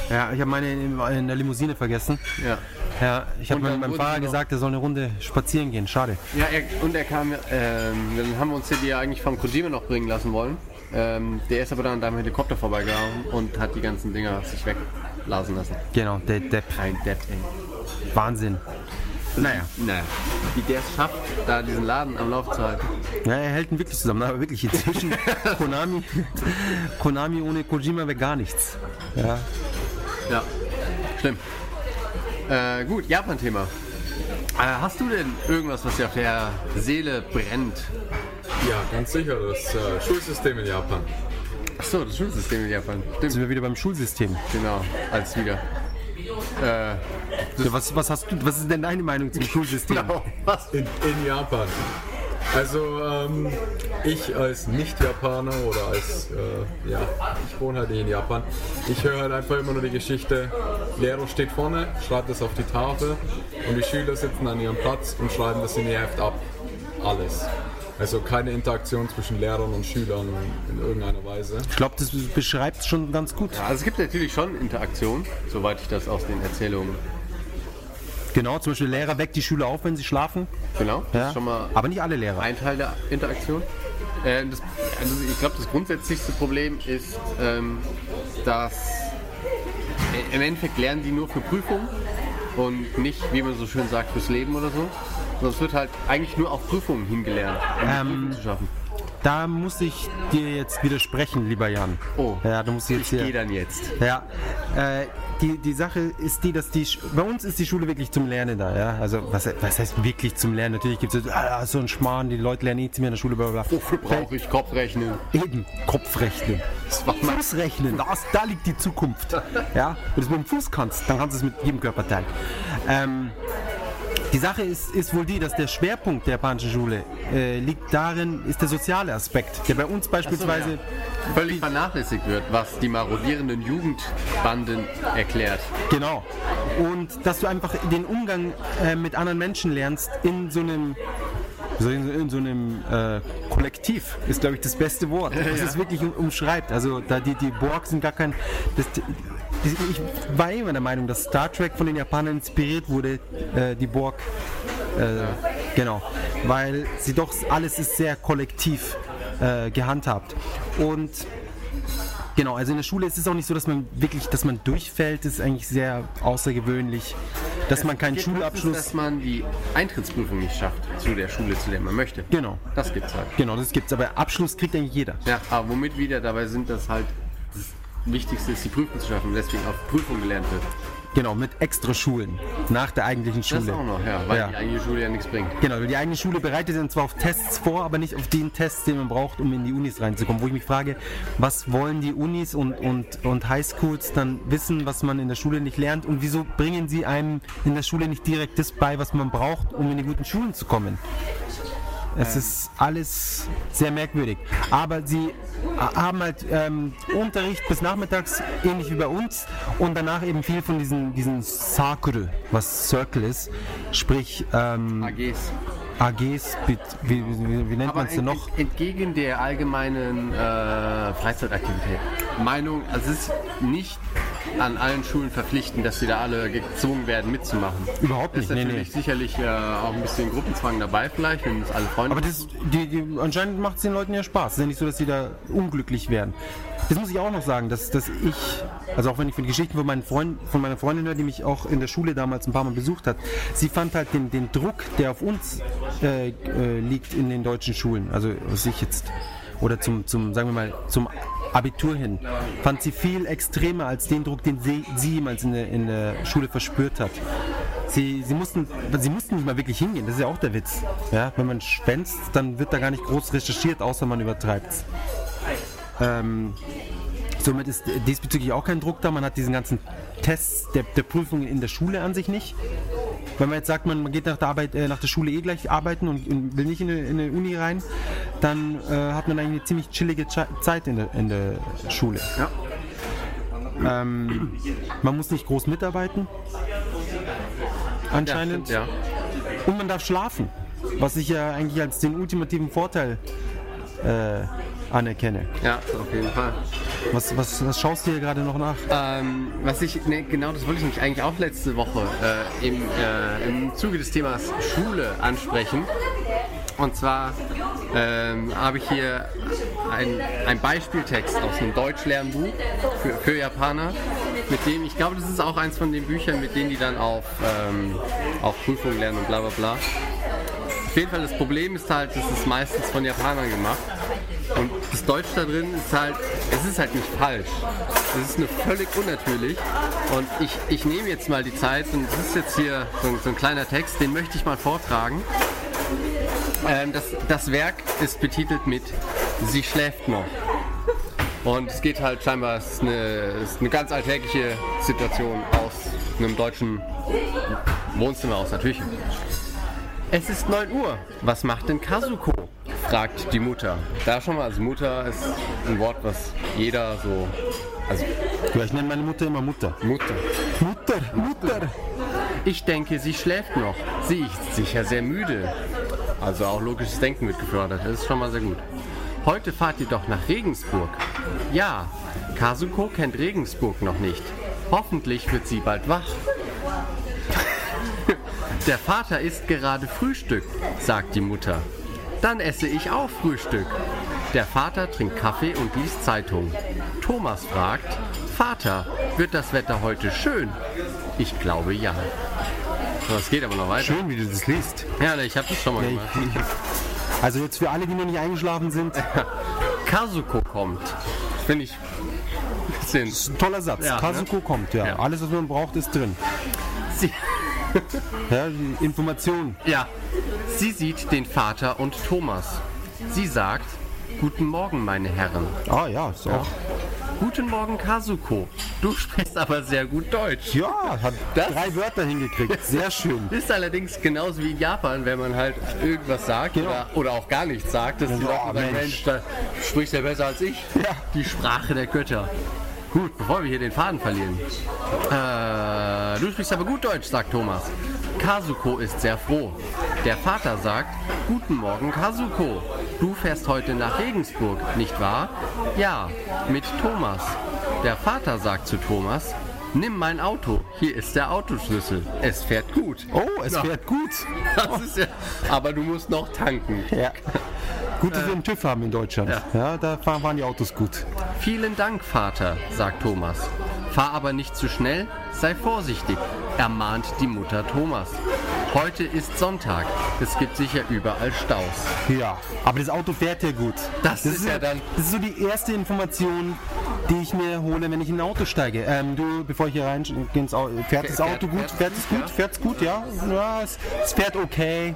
Ja, ich habe meine in, in der Limousine vergessen. Ja, Ja, ich habe meinem, meinem Fahrer gesagt, er soll eine Runde spazieren gehen. Schade. ja er, und er kam, ähm, dann haben wir uns ja die ja eigentlich vom Kojima noch bringen lassen wollen. Ähm, der ist aber dann an deinem Helikopter vorbeigehauen und hat die ganzen Dinger sich wegblasen lassen. Genau, der Depp. Ein Depp, ey. Wahnsinn. Naja. Naja, wie der es schafft, da diesen Laden am Lauf zu halten. Ja, er hält ihn wirklich zusammen, aber wirklich inzwischen Konami, Konami ohne Kojima wäre gar nichts. Ja. Ja, schlimm. Äh, gut, Japan-Thema. Äh, hast du denn irgendwas, was dir auf der Seele brennt? Ja, ganz sicher, das äh, Schulsystem in Japan. Achso, das Schulsystem in Japan. Stimmt, Sind wir wieder beim Schulsystem. genau, als wieder. Äh, was, was, hast du, was ist denn deine Meinung zum Schulsystem? genau, was? In, in Japan. Also ähm, ich als Nicht-Japaner oder als, äh, ja, ich wohne halt nicht in Japan. Ich höre halt einfach immer nur die Geschichte, Lehrer steht vorne, schreibt das auf die Tafel und die Schüler sitzen an ihrem Platz und schreiben das in ihr Heft ab. Alles. Also keine Interaktion zwischen Lehrern und Schülern in irgendeiner Weise. Ich glaube, das beschreibt es schon ganz gut. Also es gibt natürlich schon Interaktion, soweit ich das aus den Erzählungen. Genau, zum Beispiel Lehrer weckt die Schüler auf, wenn sie schlafen. Genau, das Ja. ist schon mal Aber nicht alle Lehrer. ein Teil der Interaktion. Äh, das, also ich glaube, das grundsätzlichste Problem ist, ähm, dass im Endeffekt lernen die nur für Prüfungen und nicht, wie man so schön sagt, fürs Leben oder so. Sondern es wird halt eigentlich nur auf Prüfungen hingelernt, um die Prüfung zu schaffen. Da muss ich dir jetzt widersprechen, lieber Jan. Oh. Ja, du musst jetzt Ich gehe dann jetzt. Ja, äh, die, die Sache ist die, dass die bei uns ist die Schule wirklich zum Lernen da, ja. Also was, was heißt wirklich zum Lernen? Natürlich gibt es ah, so einen Schmarrn, die Leute lernen nichts mehr in der Schule, bla. Wofür brauche ich Kopfrechnen? Eben, Kopfrechnen. war mein- Fußrechnen, das, da liegt die Zukunft. Ja, wenn du es mit dem Fuß kannst, dann kannst du es mit jedem Körperteil. Ähm, die Sache ist, ist wohl die, dass der Schwerpunkt der japanischen Schule äh, liegt darin, ist der soziale Aspekt, der bei uns beispielsweise ja. Völlig vernachlässigt wird, was die marodierenden Jugendbanden erklärt. Genau. Und dass du einfach den Umgang äh, mit anderen Menschen lernst in so einem in so einem äh, Kollektiv ist, glaube ich, das beste Wort, was es wirklich um, umschreibt. Also da die, die Borg sind gar kein. Das, ich war immer der Meinung, dass Star Trek von den Japanern inspiriert wurde, äh, die Borg. Äh, Genau. Weil sie doch alles ist sehr kollektiv äh, gehandhabt. Und Genau, also in der Schule ist es auch nicht so, dass man wirklich, dass man durchfällt, das ist eigentlich sehr außergewöhnlich. Dass man keinen Schulabschluss. dass man die Eintrittsprüfung nicht schafft zu der Schule, zu der man möchte. Genau, Das gibt's halt. genau, das gibt's. Aber Abschluss kriegt eigentlich jeder. Ja, aber womit wieder dabei sind, dass halt das Wichtigste ist, die Prüfung zu schaffen, deswegen auf Prüfung gelernt wird. Genau, mit extra Schulen nach der eigentlichen Das Schule. auch noch, ja, weil Ja. die eigene Schule ja nichts bringt. Genau, die eigene Schule bereitet dann zwar auf Tests vor, aber nicht auf den Tests, den man braucht, um in die Unis reinzukommen. Wo ich mich frage, was wollen die Unis und, und, und Highschools dann wissen, was man in der Schule nicht lernt und wieso bringen sie einem in der Schule nicht direkt das bei, was man braucht, um in die guten Schulen zu kommen? Es ist alles sehr merkwürdig. Aber sie äh, haben halt ähm, Unterricht bis nachmittags, ähnlich wie bei uns, und danach eben viel von diesen, diesen Circle, was Circle ist, sprich ähm, AGs. AGs, mit, wie, wie, wie nennt man es denn noch? ent- entgegen der allgemeinen äh, Freizeitaktivität. Meinung, also es ist nicht an allen Schulen verpflichtend, dass sie da alle gezwungen werden mitzumachen. Überhaupt Es ist nicht, nee, natürlich nee. sicherlich äh, auch ein bisschen Gruppenzwang dabei vielleicht, wenn das alle Freunde Aber das, die, die, anscheinend macht es den Leuten ja Spaß. Es ist ja nicht so, dass sie da unglücklich werden. Das muss ich auch noch sagen, dass, dass ich, also auch wenn ich von den Geschichten von, meinen Freund, von meiner Freundin höre, die mich auch in der Schule damals ein paar Mal besucht hat, sie fand halt den, den Druck, der auf uns äh, äh, liegt in den deutschen Schulen, also was ich jetzt, oder zum, zum, sagen wir mal, zum Abitur hin, fand sie viel extremer als den Druck, den sie, sie jemals in der, in der Schule verspürt hat. Sie, sie, mussten, sie mussten nicht mal wirklich hingehen, das ist ja auch der Witz. Ja, wenn man schwänzt, dann wird da gar nicht groß recherchiert, außer man übertreibt ähm, Somit ist diesbezüglich auch kein Druck da. Man hat diesen ganzen Tests der, der Prüfungen in der Schule an sich nicht. Wenn man jetzt sagt, man, man geht nach der, Arbeit, äh, nach der Schule eh gleich arbeiten und, und will nicht in eine, in eine Uni rein, dann äh, hat man eigentlich eine ziemlich chillige Zeit in der, in der Schule. Ja. Ähm, man muss nicht groß mitarbeiten. Anscheinend. Ja, Und man darf schlafen, was ich ja eigentlich als den ultimativen Vorteil äh, anerkenne. ja, auf jeden Fall. Was, was, was schaust du hier gerade noch nach? Ähm, was ich, ne, genau das wollte ich nämlich eigentlich auch letzte Woche äh, im, äh, im Zuge des Themas Schule ansprechen. Und zwar ähm, habe ich hier ein, ein Beispieltext aus einem Deutschlernbuch für, für Japaner, mit dem, ich glaube, das ist auch eins von den Büchern, mit denen die dann auf, ähm, auf Prüfungen lernen und bla bla bla. Auf jeden Fall, das Problem ist halt, es ist meistens von Japanern gemacht. Und das Deutsch da drin ist halt, es ist halt nicht falsch. Es ist nur völlig unnatürlich. Und ich, ich nehme jetzt mal die Zeit, und das ist jetzt hier so, ein- so ein kleiner Text, den möchte ich mal vortragen. Ähm, das, das Werk ist betitelt mit Sie schläft noch. Und es geht halt scheinbar, es ist eine, es ist eine ganz alltägliche Situation aus einem deutschen Wohnzimmer aus der Küche. Es ist 9 Uhr. Was macht denn Kazuko? Fragt die Mutter. Da schon mal, also Mutter ist ein Wort, was jeder so. Also Ja, ich nenne meine Mutter immer Mutter. Mutter. Mutter, Mutter. Ich denke, sie schläft noch. Sie ist sicher sehr müde. Also auch logisches Denken wird gefördert. Das ist schon mal sehr gut. Heute fahrt ihr doch nach Regensburg. Ja, Kazuko kennt Regensburg noch nicht. Hoffentlich wird sie bald wach. Der Vater isst gerade Frühstück, sagt die Mutter. Dann esse ich auch Frühstück. Der Vater trinkt Kaffee und liest Zeitung. Thomas fragt, Vater, wird das Wetter heute schön? Ich glaube ja. Es geht aber noch weiter. Schön, wie du das liest. Ja, ne, ich habe das schon mal Ja, gemacht. Also jetzt für alle, die noch nicht eingeschlafen sind, Kazuko kommt. Finde ich ein bisschen. ist ein toller Satz. Ja, ne? Kazuko kommt, ja. Ja. Alles, was man braucht, ist drin. Sie, Ja, die Information. ja, sie sieht den Vater und Thomas. Sie sagt, Guten Morgen, meine Herren. Ah ja, ist auch. Guten Morgen, Kazuko. Du sprichst aber sehr gut Deutsch. Ja, hat Das- drei Wörter hingekriegt. Sehr schön. Ist allerdings genauso wie in Japan, wenn man halt irgendwas sagt Genau. oder, oder auch gar nichts sagt, dass die Ja, Leute sagen, Mensch. Da sprichst du ja besser als ich. Ja. Die Sprache der Götter. Gut, bevor wir hier den Faden verlieren. Äh, du sprichst aber gut Deutsch, sagt Thomas. Kazuko ist sehr froh. Der Vater sagt, Guten Morgen, Kazuko. Du fährst heute nach Regensburg, nicht wahr? Ja, mit Thomas. Der Vater sagt zu Thomas, Nimm mein Auto, hier ist der Autoschlüssel. Es fährt gut. Oh, es Ja. fährt gut. Das ist ja, aber du musst noch tanken. Ja. Gut, dass wir einen TÜV haben in Deutschland. Ja. Da fahren, waren die Autos gut. Vielen Dank, Vater, sagt Thomas. Fahr aber nicht zu schnell, sei vorsichtig, ermahnt die Mutter Thomas. Heute ist Sonntag, es gibt sicher überall Staus. Ja, aber das Auto fährt ja gut. Das ist ja dann- Das ist so die erste Information, die ich mir hole, wenn ich in ein Auto steige. Ähm, du, bevor ich hier rein ins Auto, fährt das Auto gut? fährt- es gut? Fährt es gut? Ja, ja es, es fährt okay.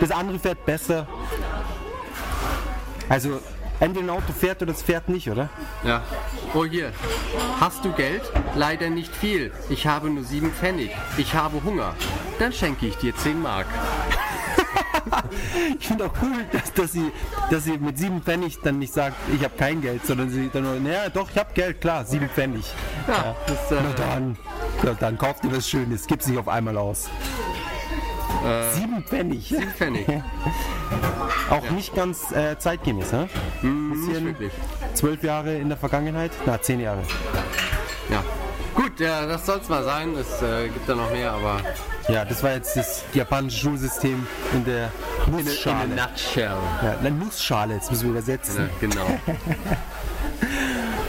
Das andere fährt besser. Also entweder ein Auto fährt oder es fährt nicht, oder? Ja. Oh hier, hast du Geld? Leider nicht viel. Ich habe nur sieben Pfennig. Ich habe Hunger. Dann schenke ich dir zehn Mark. Ich finde auch cool, dass, dass, sie, dass sie mit sieben Pfennig dann nicht sagt, ich habe kein Geld, sondern sie dann nur, naja, doch, ich habe Geld, klar, sieben Pfennig. Ja, das, äh, Na dann, na dann kauft ihr was Schönes, gib's nicht auf einmal aus. sieben Pfennig. sieben Pfennig. Auch nicht ganz äh, zeitgemäß, ne? Nicht Bisschen wirklich. zwölf Jahre in der Vergangenheit? Na, zehn Jahre. Ja. Gut, ja, das soll es mal sein. Es äh, gibt da noch mehr, aber Ja, das war jetzt das japanische Schulsystem in der in, in Nussschale. a nutshell. Ja, eine Nussschale, jetzt müssen wir übersetzen. Ja, genau.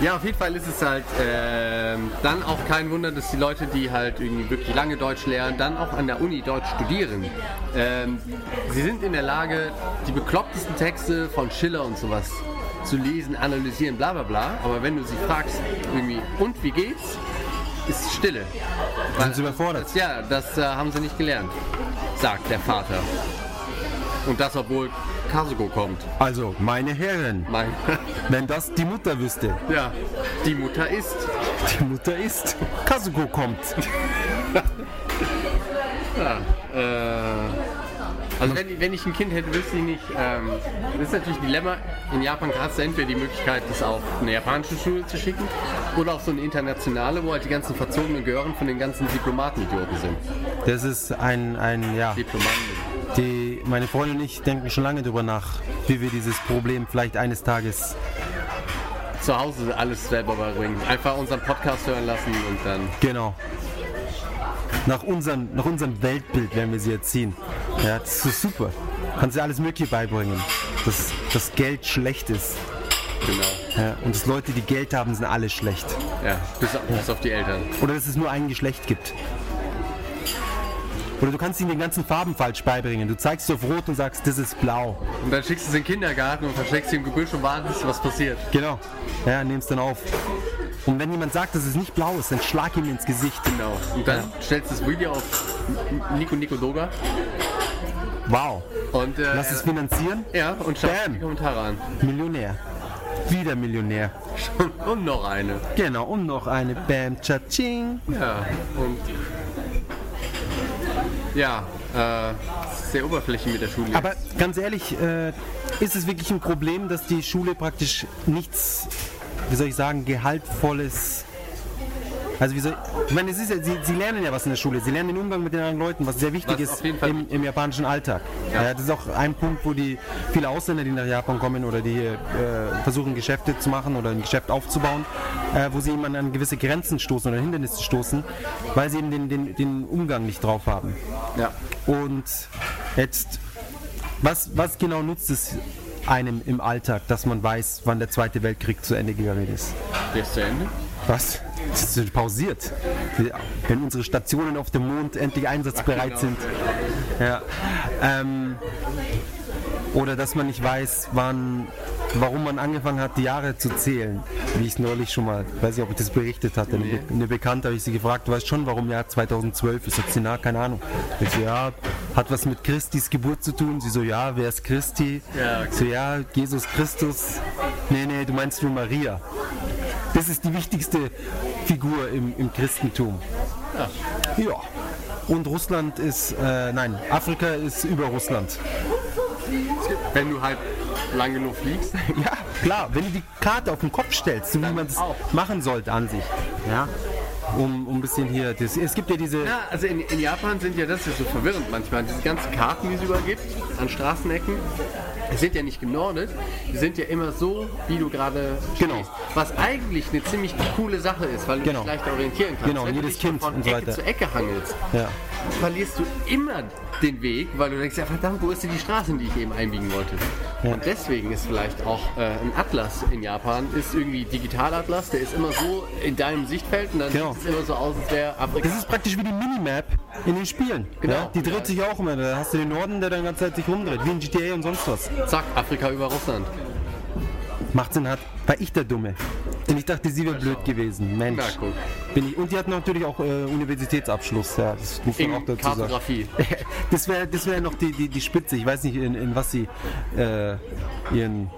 Ja, auf jeden Fall ist es halt ähm, dann auch kein Wunder, dass die Leute, die halt irgendwie wirklich lange Deutsch lernen, dann auch an der Uni Deutsch studieren. Ähm, sie sind in der Lage, die beklopptesten Texte von Schiller und sowas zu lesen, analysieren, bla bla bla. Aber wenn du sie fragst, irgendwie, und wie geht's? Ist Stille. Sind sie überfordert? Das, ja, das äh, haben sie nicht gelernt, sagt der Vater. Und das, obwohl Kasuko kommt. Also, meine Herren, Mein, wenn das die Mutter wüsste, ja, die Mutter ist. die Mutter ist, Kazuko kommt. Äh, also wenn, wenn ich ein Kind hätte, wüsste ich nicht. Ähm, das ist natürlich ein Dilemma. In Japan hast du entweder die Möglichkeit, das auf eine japanische Schule zu schicken oder auf so eine internationale, wo halt die ganzen verzogenen Gehören von den ganzen Diplomatenidioten sind. Das ist ein, ein ja, Diplomaten. die, meine Freundin und ich denken schon lange darüber nach, wie wir dieses Problem vielleicht eines Tages, Zu Hause alles selber beibringen. Einfach unseren Podcast hören lassen und dann. genau, nach unserem, nach unserem Weltbild werden wir sie erziehen. Ja, das ist super. Kannst du alles Mögliche beibringen. dass das Geld schlecht ist. Genau. Ja, und dass Leute, die Geld haben, sind alle schlecht. Ja, bis, bis auf die Eltern. Oder dass es nur ein Geschlecht gibt. Oder du kannst ihnen den ganzen Farben falsch beibringen. Du zeigst auf Rot und sagst, das ist blau. Und dann schickst du sie in den Kindergarten und versteckst sie im Gebüsch und wartest, was passiert. Genau. Ja, nimmst dann auf. Und wenn jemand sagt, dass es nicht blau ist, dann schlag ihm ins Gesicht. Genau. Und dann stellst du das Video auf Nico Nico Doga Wow. und, äh, Lass es finanzieren. ja, und schau Bam. die Kommentare an. Millionär. Wieder Millionär. Und noch eine. Genau. Und noch eine Bam Cha-Ching. Ja, und. Ja, äh, sehr oberflächlich mit der Schule. Aber ganz ehrlich, äh, ist es wirklich ein Problem, dass die Schule praktisch nichts, wie soll ich sagen, gehaltvolles. Also wie soll, ich meine, es ist ja, sie, sie lernen ja was in der Schule, sie lernen den Umgang mit den anderen Leuten, was sehr wichtig Was ist im, im japanischen Alltag. Ja. Ja. das ist auch ein Punkt, wo die viele Ausländer, die nach Japan kommen oder die äh, versuchen Geschäfte zu machen oder ein Geschäft aufzubauen, äh, wo sie eben an, an gewisse Grenzen stoßen oder Hindernisse stoßen, weil sie eben den, den, den Umgang nicht drauf haben. ja. Und jetzt, was, was genau nutzt es einem im Alltag, dass man weiß, wann der Zweite Weltkrieg zu Ende gegangen ist? Der ist zu Ende. Was? Das ist pausiert. Wenn unsere Stationen auf dem Mond endlich einsatzbereit sind. Ja. Ähm, oder dass man nicht weiß, wann, warum man angefangen hat, die Jahre zu zählen. Wie ich es neulich schon mal, weiß nicht, ob ich das berichtet hatte. Eine, Be- eine Bekannte habe ich sie gefragt, du weißt schon, warum Jahr 2012 ist. Sagt sie, na, keine Ahnung. Ich so, ja, hat was mit Christis Geburt zu tun. Sie so, ja, wer ist Christi? Ja, okay. Ich So, ja, Jesus Christus. Nee, nee, du meinst nur Maria. Das ist die wichtigste Figur im, im Christentum. Ja. Und Russland ist, äh, nein, Afrika ist über Russland. Wenn du halt lang genug fliegst. Ja, klar, wenn du die Karte auf den Kopf stellst, so wie man es machen sollte an sich. Ja. Um, um ein bisschen hier, das, es gibt ja diese, Ja, also in, in Japan sind ja, das ist so verwirrend manchmal, diese ganzen Karten, die es überall gibt, an Straßenecken, sind ja nicht genordet, die sind ja immer so, wie du gerade Genau. stehst. Was eigentlich eine ziemlich coole Sache ist, weil du Genau. dich leicht orientieren kannst. Genau, Wenn du jedes dich Kind von und so Ecke zu Ecke hangelst, ja. verlierst du immer den Weg, weil du denkst, ja verdammt, wo ist denn die Straße, in die ich eben einbiegen wollte? Ja. Und deswegen ist vielleicht auch äh, ein Atlas in Japan, ist irgendwie Digitalatlas, der ist immer so in deinem Sichtfeld und dann Genau. Es immer so aus, als wäre Afrika. Das ist praktisch wie die Minimap in den Spielen. Genau. Ja? Die dreht sich auch immer. Da hast du den Norden, der dann die ganze Zeit sich rumdreht, wie in GTA und sonst was. Zack, Afrika über Russland. Macht Sinn hat, war ich der Dumme. Denn ich dachte, sie wäre blöd gewesen. Mensch. Na, guck. Bin ich. Und die hat natürlich auch äh, Universitätsabschluss. Ja, das muss man auch dazu sagen. Kartografie. Das wäre das wär noch die, die, die Spitze. Ich weiß nicht, in, in was sie äh, ihren,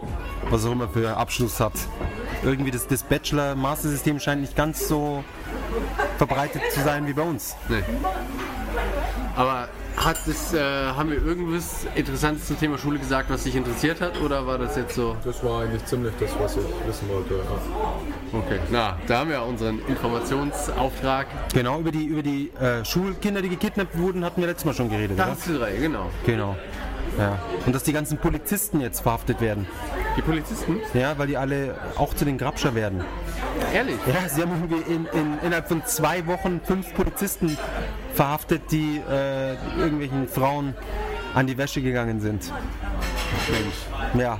was auch immer für Abschluss hat. Irgendwie das, das Bachelor-Master-System scheint nicht ganz so verbreitet zu sein wie bei uns. Nee. Aber hat es, äh, haben wir irgendwas Interessantes zum Thema Schule gesagt, was dich interessiert hat? Oder war das jetzt so? Das war eigentlich ziemlich das, was ich wissen wollte. Ja. Okay. Na, da haben wir unseren Informationsauftrag. Genau, über die, über die äh, Schulkinder, die gekidnappt wurden, hatten wir letztes Mal schon geredet. Da Oder? hast du drei, genau. Genau. Ja. Und dass die ganzen Polizisten jetzt verhaftet werden. Die Polizisten? Ja, weil die alle auch zu den Grabscher werden. Ehrlich? Ja, sie haben irgendwie in, in, innerhalb von zwei Wochen fünf Polizisten verhaftet, die äh, irgendwelchen Frauen an die Wäsche gegangen sind. Mensch. Ja,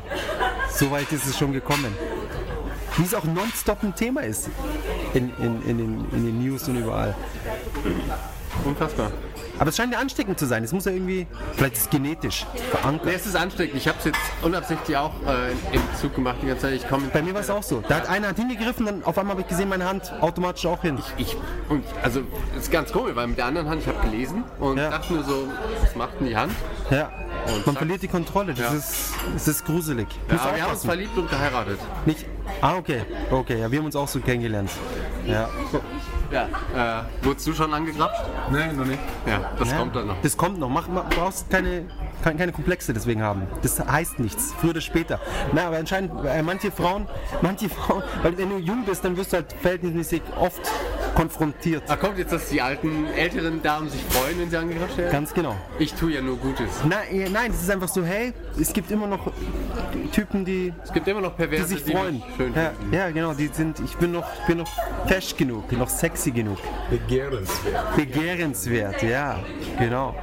so weit ist es schon gekommen. Wie es auch nonstop ein Thema ist in, in, in, den, in den News und überall. Unfassbar. Aber es scheint ja ansteckend zu sein. Es muss ja irgendwie, vielleicht ist es genetisch verankert. Nee, es ist ansteckend. Ich habe es jetzt unabsichtlich auch äh, im Zug gemacht die ganze Zeit. Ich komme Bei mir war es auch so. Da hat einer hat hingegriffen, dann auf einmal habe ich gesehen, meine Hand automatisch auch hin. Ich, und also, ist ganz komisch, weil mit der anderen Hand, ich habe gelesen und Ja. dachte nur so, was macht denn die Hand? Ja. Und Man zack. verliert die Kontrolle. Das Ja. ist, das ist gruselig. Ja, wir haben uns verliebt und geheiratet. Nicht. Ah, okay. Okay, ja, wir haben uns auch so kennengelernt. Ja. Ja. Äh, wurdest du schon angegrapscht? Nein, noch nicht. Ja, das ja. kommt dann noch. Das kommt noch. Mach, mach, brauchst keine, keine, keine Komplexe deswegen haben. Das heißt nichts. Früher oder später. Na, aber anscheinend, äh, manche Frauen, manche Frauen, weil wenn du jung bist, dann wirst du halt verhältnismäßig oft konfrontiert. Ach, kommt jetzt, dass die alten, älteren Damen sich freuen, wenn sie angegrapscht werden? Ganz genau. Ich tue ja nur Gutes. Na, eh, nein, es ist einfach so, hey, es gibt immer noch Typen, die, Es gibt immer noch die Perverse, sich die freuen. mich schön Ja, finden. ja, genau, die sind, ich bin noch, ich bin noch fesch genug, noch sexy genug. Begehrenswert. Begehrenswert, ja, genau.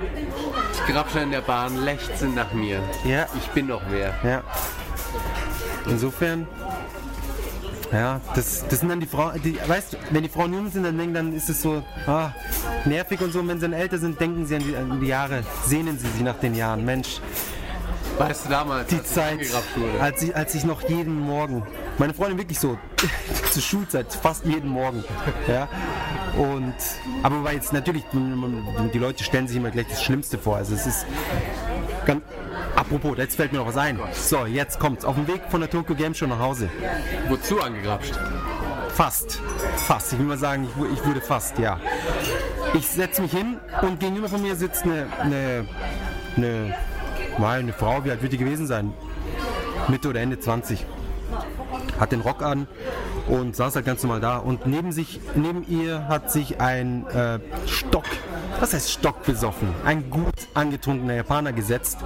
Die Grabscher in der Bahn lechzen nach mir. Ja, Ich bin noch wer. ja. Insofern, ja, das, das sind dann die Frauen, die, weißt du, wenn die Frauen jung sind, dann denken, dann ist es so ah, nervig und so. Und wenn sie dann älter sind, denken sie an die, an die Jahre, sehnen sie sich nach den Jahren. Mensch, Weißt du damals, die als ich Zeit, wurde? als ich, als ich noch jeden Morgen, meine Freundin wirklich so, zur Schulzeit, fast jeden Morgen. Ja. Und, aber weil jetzt natürlich, die Leute stellen sich immer gleich das Schlimmste vor. Also es ist ganz, apropos, jetzt fällt mir noch was ein. So, jetzt kommt's. Auf dem Weg von der Tokyo Game Show nach Hause. Wozu angegrapscht? Fast. Fast. Ich will mal sagen, ich, ich wurde fast, ja. Ich setze mich hin und gegenüber von mir sitzt eine, eine, eine, mal eine Frau, wie alt wird die gewesen sein? Mitte oder Ende 20. Hat den Rock an und saß halt ganz normal da. Und neben sich, neben ihr hat sich ein äh, Stock, was heißt Stock besoffen? Ein gut angetrunkener Japaner gesetzt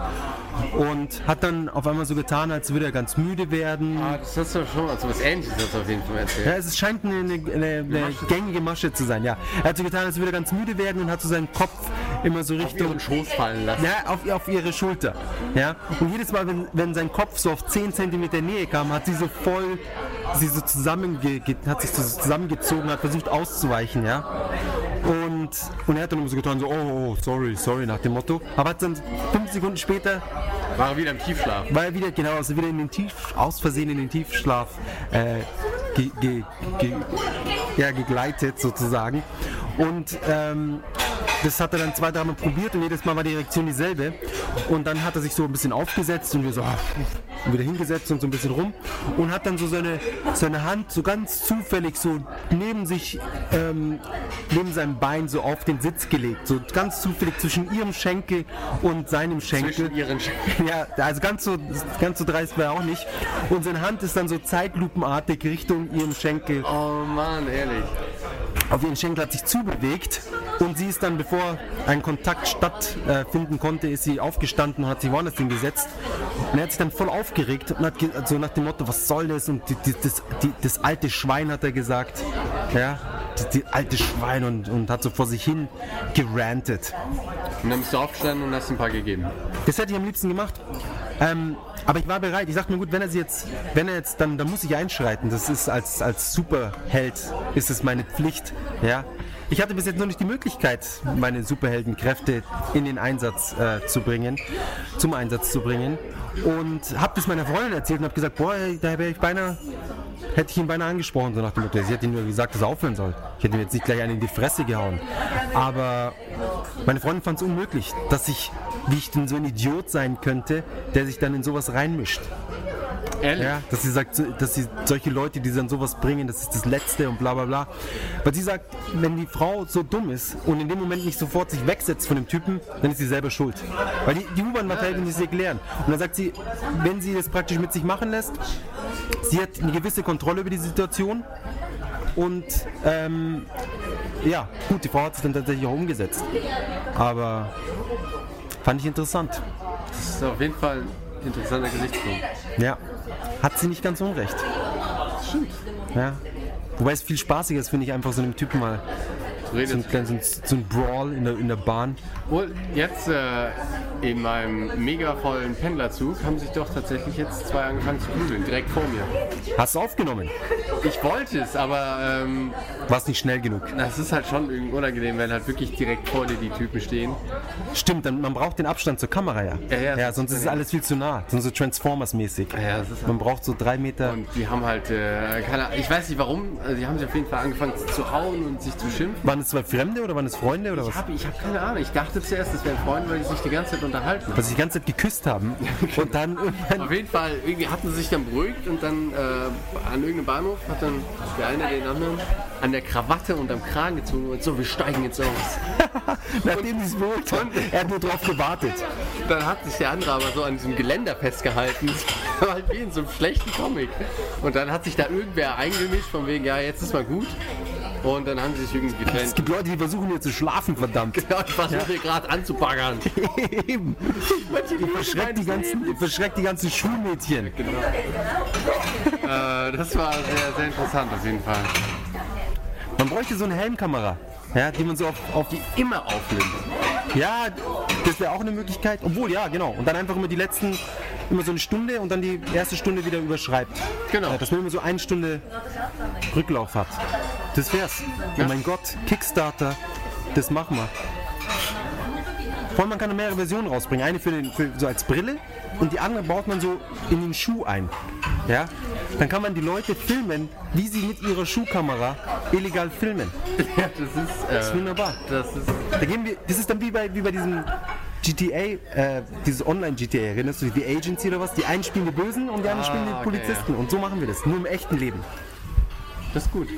und hat dann auf einmal so getan, als würde er ganz müde werden. Ah, das hast du schon mal so was ähnliches hast du auf jeden Fall erzählt. Ja, es scheint eine, eine, eine, eine gängige Masche zu sein, ja. Er hat so getan, als würde er ganz müde werden und hat so seinen Kopf immer so Auf Richtung. ihren Schoß fallen lassen. Ja, auf, auf ihre Schulter. Ja? Und jedes Mal, wenn, wenn sein Kopf so auf 10 cm Nähe kam, hat sie so voll, sie so zusammenge, ge- hat sich so zusammengezogen, hat versucht auszuweichen, ja. Und, und er hat dann immer so getan, so, oh, oh, sorry, sorry, nach dem Motto. Aber hat dann fünf Sekunden später War er wieder im Tiefschlaf. war er wieder, genau, also wieder in den Tief, aus Versehen in den Tiefschlaf äh, ge, ge, ge, ja, gegleitet sozusagen. Und ähm, das hat er dann zwei, dreimal probiert und jedes Mal war die Reaktion dieselbe. Und dann hat er sich so ein bisschen aufgesetzt und wir so, ah, wieder hingesetzt und so ein bisschen rum und hat dann so seine, seine Hand so ganz zufällig so neben sich, ähm, neben seinem Bein so auf den Sitz gelegt. So ganz zufällig zwischen ihrem Schenkel und seinem Schenkel. Zwischen ihren Sch Ja, also ganz so, ganz so dreist war er auch nicht. Und seine Hand ist dann so zeitlupenartig Richtung ihrem Schenkel. Oh Mann, ehrlich. Auf ihren Schenkel hat sich zubewegt. Und sie ist dann, bevor ein Kontakt stattfinden konnte, ist sie aufgestanden und hat sich woanders hingesetzt. Und er hat sich dann voll aufgeregt und hat so nach dem Motto, was soll das? Und die, die, das, die, das alte Schwein hat er gesagt. Ja, die alte Schwein und, und hat so vor sich hin gerantet. Und dann bist du aufgestanden und hast ein paar gegeben. Das hätte ich am liebsten gemacht. Ähm, aber ich war bereit. Ich sagte mir gut, wenn er sie jetzt, wenn er jetzt, dann, dann muss ich einschreiten. Das ist als, als Superheld ist es meine Pflicht. Ja. Ich hatte bis jetzt noch nicht die Möglichkeit, meine Superheldenkräfte in den Einsatz äh, zu bringen, zum Einsatz zu bringen. Und habe das meiner Freundin erzählt und habe gesagt, boah, da wäre ich beinahe, hätte ich ihn beinahe angesprochen, so nach dem Motto. Sie hat ihm nur gesagt, dass er aufhören soll. Ich hätte ihm jetzt nicht gleich einen in die Fresse gehauen. Aber meine Freundin fand es unmöglich, dass ich, wie ich denn so ein Idiot sein könnte, der sich dann in sowas reinmischt. Ehrlich? Ja, dass sie sagt, dass sie solche Leute, die dann sowas bringen, das ist das Letzte und bla bla bla. Weil sie sagt, wenn die Frau so dumm ist und in dem Moment nicht sofort sich wegsetzt von dem Typen, dann ist sie selber schuld. Weil die, die U-Bahn war verhältnismäßig leer. Und dann sagt sie, wenn sie das praktisch mit sich machen lässt, sie hat eine gewisse Kontrolle über die Situation und ähm, ja, gut, die Frau hat es dann tatsächlich auch umgesetzt. Aber fand ich interessant. Das ist auf jeden Fall ein interessanter Gesichtspunkt. Ja, hat sie nicht ganz unrecht. Stimmt. Ja. Wobei es viel spaßiger ist, finde ich, einfach so einem Typen mal Du so ein, so ein, so ein Brawl in der, in der Bahn. Und jetzt äh, in meinem mega vollen Pendlerzug haben sich doch tatsächlich jetzt zwei angefangen zu prügeln, direkt vor mir. Hast du aufgenommen? Ich wollte es, aber ähm, Warst nicht schnell genug. das ist halt schon irgendwie unangenehm, wenn halt wirklich direkt vor dir die Typen stehen. Stimmt, dann, man braucht den Abstand zur Kamera, ja. Ja, ja, das sonst ist ist alles viel zu nah. Sonst so Transformers-mäßig. Ja, ist Man braucht so drei Meter. Und die haben halt, äh, keine ich weiß nicht warum, also die haben sich auf jeden Fall angefangen zu hauen und sich zu schimpfen. Waren es zwei Fremde oder waren es Freunde oder Ich was? habe ich hab keine Ahnung, ich dachte zuerst, das wären Freunde, weil die sich die ganze Zeit unterhalten. Was sich die ganze Zeit geküsst haben. Und dann irgendwann. Auf jeden Fall, irgendwie hatten sie sich dann beruhigt und dann äh, an irgendeinem Bahnhof hat dann der eine den anderen an der Krawatte und am Kragen gezogen und so, wir steigen jetzt aus. Nachdem sie es beholt haben. Er hat nur drauf gewartet. Dann hat sich der andere aber so an diesem Geländer festgehalten. Das war halt wie in so einem schlechten Comic. Und dann hat sich da irgendwer eingemischt von wegen, ja, jetzt ist mal gut. Und dann haben sie sich irgendwie Es getrennt. gibt Leute, die versuchen hier zu schlafen, verdammt. Genau, ich versuche hier gerade anzubaggern. Eben. Ich verschreck die ganzen, ich verschreck die ganzen Schulmädchen. Äh, das war sehr, sehr interessant auf jeden Fall. Man bräuchte so eine Helmkamera, ja, die man so auf, auf die Immer aufnimmt. Ja, das wäre auch eine Möglichkeit. Obwohl, ja, genau. Und dann einfach immer die letzten, immer so eine Stunde und dann die erste Stunde wieder überschreibt. Genau. Ja, dass man immer so eine Stunde Rücklauf hat. Das wär's. Oh mein Gott, Kickstarter, das machen wir. Vor allem, man kann mehrere Versionen rausbringen. Eine für, den, für so als Brille und die andere baut man so in den Schuh ein. Ja? Dann kann man die Leute filmen, wie sie mit ihrer Schuhkamera illegal filmen. Ja, das ist, Das ist äh, wunderbar. das ist Da gehen wir, das ist dann wie bei, wie bei diesem GTA, äh, dieses Online-GTA, erinnerst du dich, die Agency oder was? Die einen spielen die Bösen und die anderen spielen die okay, Polizisten. Und so machen wir das, nur im echten Leben. Das ist gut.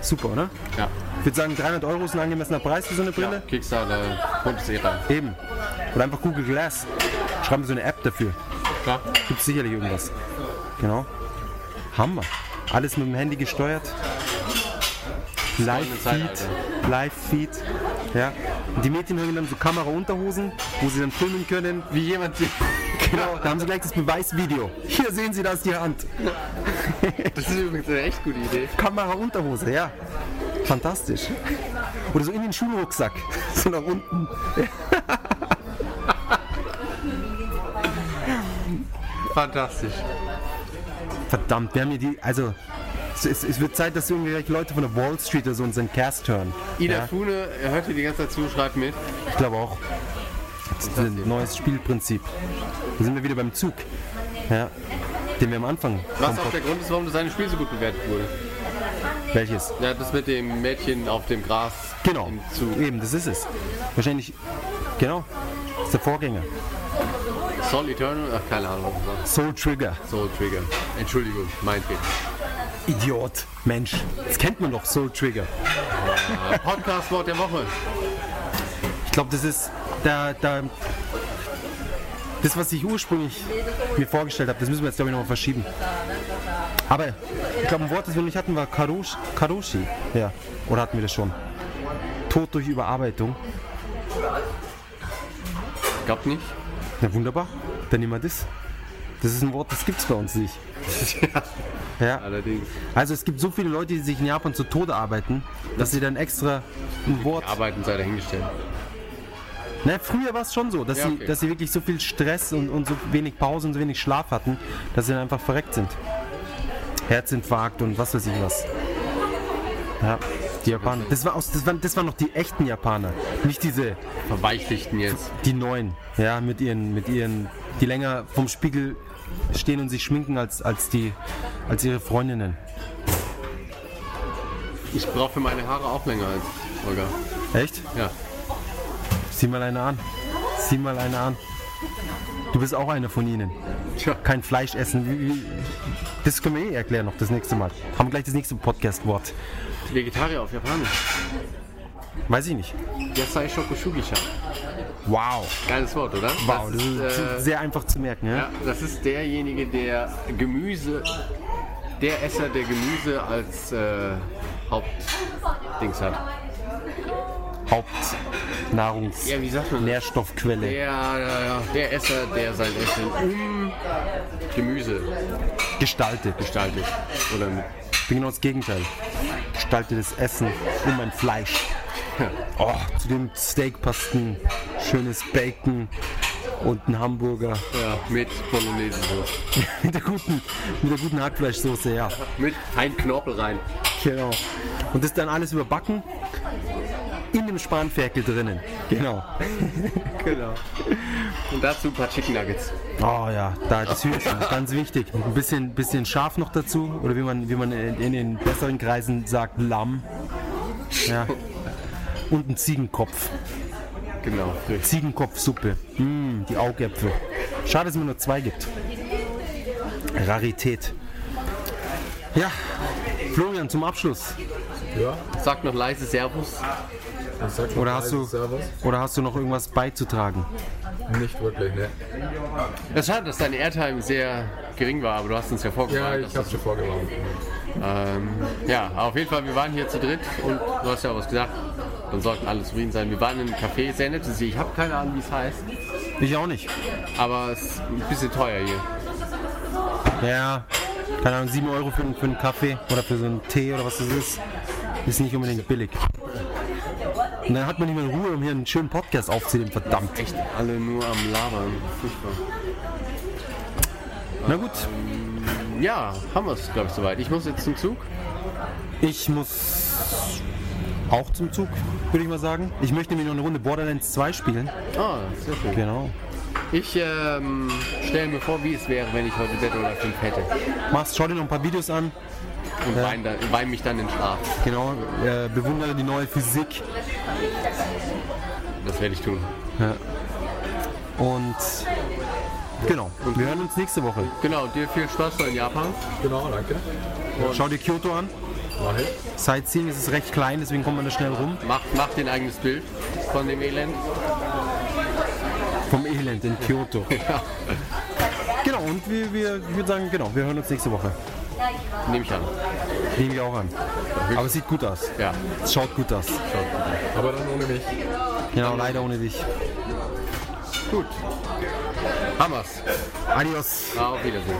Super, oder? Ja. Ich würde sagen, 300 Euro ist ein angemessener Preis für so eine ja Brille. Kickstarter, Bundesära. Eben. Oder einfach Google Glass. Schreiben so eine App dafür. Klar. Gibt sicherlich irgendwas. Genau. Hammer. Alles mit dem Handy gesteuert. Live-Feed. Live-Feed. Ja. Und die Mädchen haben dann so Kamera-Unterhosen, wo sie dann filmen können. Wie jemand. Genau, da haben sie gleich das Beweisvideo. Hier sehen Sie das, die Hand. Das ist übrigens eine echt gute Idee. Kamera-Unterhose, ja. Fantastisch. Oder so in den Schulrucksack. So nach unten. Fantastisch. Verdammt, wir haben hier die, also es, es, wird Zeit, dass irgendwie Leute von der Wall Street oder so unseren Cast hören. Ina Ja, Fune, er hört hier die ganze Zeit zu, schreibt mit. ich glaube auch. Das ist ein neues Spielprinzip. Da sind wir wieder beim Zug. Ja, den wir am Anfang. Was auch der Grund ist, warum das eine Spiel so gut bewertet wurde. Welches? Ja, das mit dem Mädchen auf dem Gras Genau. Eben, das ist es. Wahrscheinlich, genau. Das ist der Vorgänger. Soul Eternal, ach keine Ahnung, was das Soul Trigger. war. Soul Trigger. Entschuldigung, mein Fehler. Idiot. Mensch. Das kennt man doch, Soul Trigger. Podcast-Wort der Woche. Ich glaube, das ist da, da, das, was ich ursprünglich mir vorgestellt habe, das müssen wir jetzt, glaube ich, nochmal verschieben. Aber ich glaube, ein Wort, das wir nicht hatten, war Karoshi. Karoshi. Ja. Oder hatten wir das schon? Tod durch Überarbeitung. Glaubt nicht? Na wunderbar. Dann nehmen wir das. Das ist ein Wort, das gibt es bei uns nicht. Ja. Allerdings. Also es gibt so viele Leute, die sich in Japan zu Tode arbeiten, dass sie dann extra ein Wort Arbeiten sei dahingestellt. Ne, früher war es schon so, dass, Ja, sie, okay. dass sie wirklich so viel Stress und, und so wenig Pause und so wenig Schlaf hatten, dass sie dann einfach verreckt sind. Herzinfarkt und was weiß ich was. Ja, die Japaner. Das, war aus, das, waren, das waren noch die echten Japaner, nicht diese, Verweichlichten jetzt. die neuen, ja, mit ihren, mit ihren, die länger vom Spiegel stehen und sich schminken als, als, die, als ihre Freundinnen. Ich brauche für meine Haare auch länger als Olga. Echt? Ja. Sieh mal eine an. Sieh mal eine an. Du bist auch einer von ihnen. Tja. kein Fleisch essen. Das können wir eh erklären noch das nächste Mal. Haben wir gleich das nächste Podcast-Wort. Vegetarier auf Japanisch. Weiß ich nicht. Yasai Shokushugisha. Wow. Geiles Wort, oder? Wow, das ist äh, sehr einfach zu merken. Ja? Ja, das ist derjenige, der Gemüse, der Esser, der Gemüse als äh, Hauptdings hat. Hauptnahrungs- Ja, wie sagt man? das? Nährstoffquelle. Der, der Esser, der sein Essen um Gemüse Gestaltet. gestaltet. Oder mit, Ich bin genau das Gegenteil. Gestaltetes Essen um mein Fleisch. Oh, zu dem Steak passt ein schönes Bacon und ein Hamburger ja, mit Bolognese. mit der guten, mit der guten Hackfleischsoße, ja. Mit ein Knorpel rein. Genau. Und das dann alles überbacken in dem Spanferkel drinnen. Genau. Genau. Und dazu ein paar Chicken Nuggets. Oh ja, da das Hühnchen, ganz wichtig. Ein bisschen, bisschen scharf noch dazu. Oder wie man, wie man in, in den besseren Kreisen sagt, Lamm. Ja. Und ein Ziegenkopf. Genau. Ziegenkopfsuppe. Mm, die Augäpfel. Schade, dass es mir nur zwei gibt. Rarität. Ja, Florian, zum Abschluss. Ja, Sag noch leise Servus. Das Oder hast, du, oder hast du noch irgendwas beizutragen? Nicht wirklich, ne? Es ist schade, dass deine Airtime sehr gering war, aber du hast uns ja Ja, vorgewarnt. ich dass hab's schon vorgewarnt. Ähm, ja, auf jeden Fall, wir waren hier zu dritt und du hast ja auch was gesagt. Dann sollten alle zufrieden sein. Wir waren in einem Café, sehr See. Ich habe keine Ahnung, wie es heißt, Ich auch nicht. aber es ist ein bisschen teuer hier. Ja, keine Ahnung, 7 Euro für, für einen Kaffee oder für so einen Tee oder was das ist, ist nicht unbedingt billig. Und dann hat man nicht mehr Ruhe, um hier einen schönen Podcast aufzunehmen, verdammt. Echt alle nur am Labern. Furchtbar. Na gut, Ja, haben wir es, glaube ich, soweit. Ich muss jetzt zum Zug. ich muss auch zum Zug, würde ich mal sagen. Ich möchte nämlich noch eine Runde Borderlands 2 spielen. Ah, sehr schön. Genau. Ich ähm, stelle mir vor, wie es wäre, wenn ich heute Dead or Alive 5 hätte. Machst, schau dir noch ein paar Videos an. Und Ja. wein, dann, wein mich dann in Schlaf. Genau, äh, bewundere die neue Physik. Das werde ich tun. Und genau, wir hören uns nächste Woche. Genau, dir viel Spaß in Japan. Genau, danke. Schau dir Kyoto an. Ich. Sightseeing ist es recht klein, deswegen kommt man da schnell rum. Mach, mach dir ein eigenes Bild von dem Elend. Vom Elend in Kyoto. Genau, und wir, wir, ich würde sagen, genau, wir hören uns nächste Woche. Nehme ich an. Nehmen wir auch an. Aber es sieht gut aus. Ja. Es schaut gut aus. Aber dann ohne mich. Genau, leider ohne dich. Gut. Hammers. Adios. Auf Wiedersehen.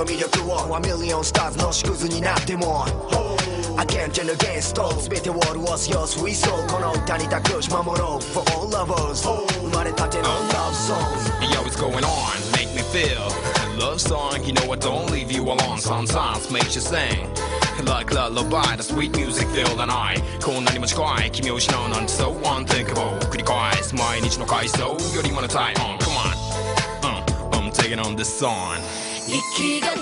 の魅力を A million stars の縮図になっても Against and against all 全てを潤すよ Sweet soul この歌に託し守ろう For all lovers 生まれたての love song Yo, what's going on? Make me feel love song. You know I don't leave you alone. Sometimes makes you sing. Like lullaby, the sweet music fill the night こんなにも近い君を失うなんて so unthinkable 繰り返す毎日の回想よりもの体温 Come on、うん、I'm taking on this song 息が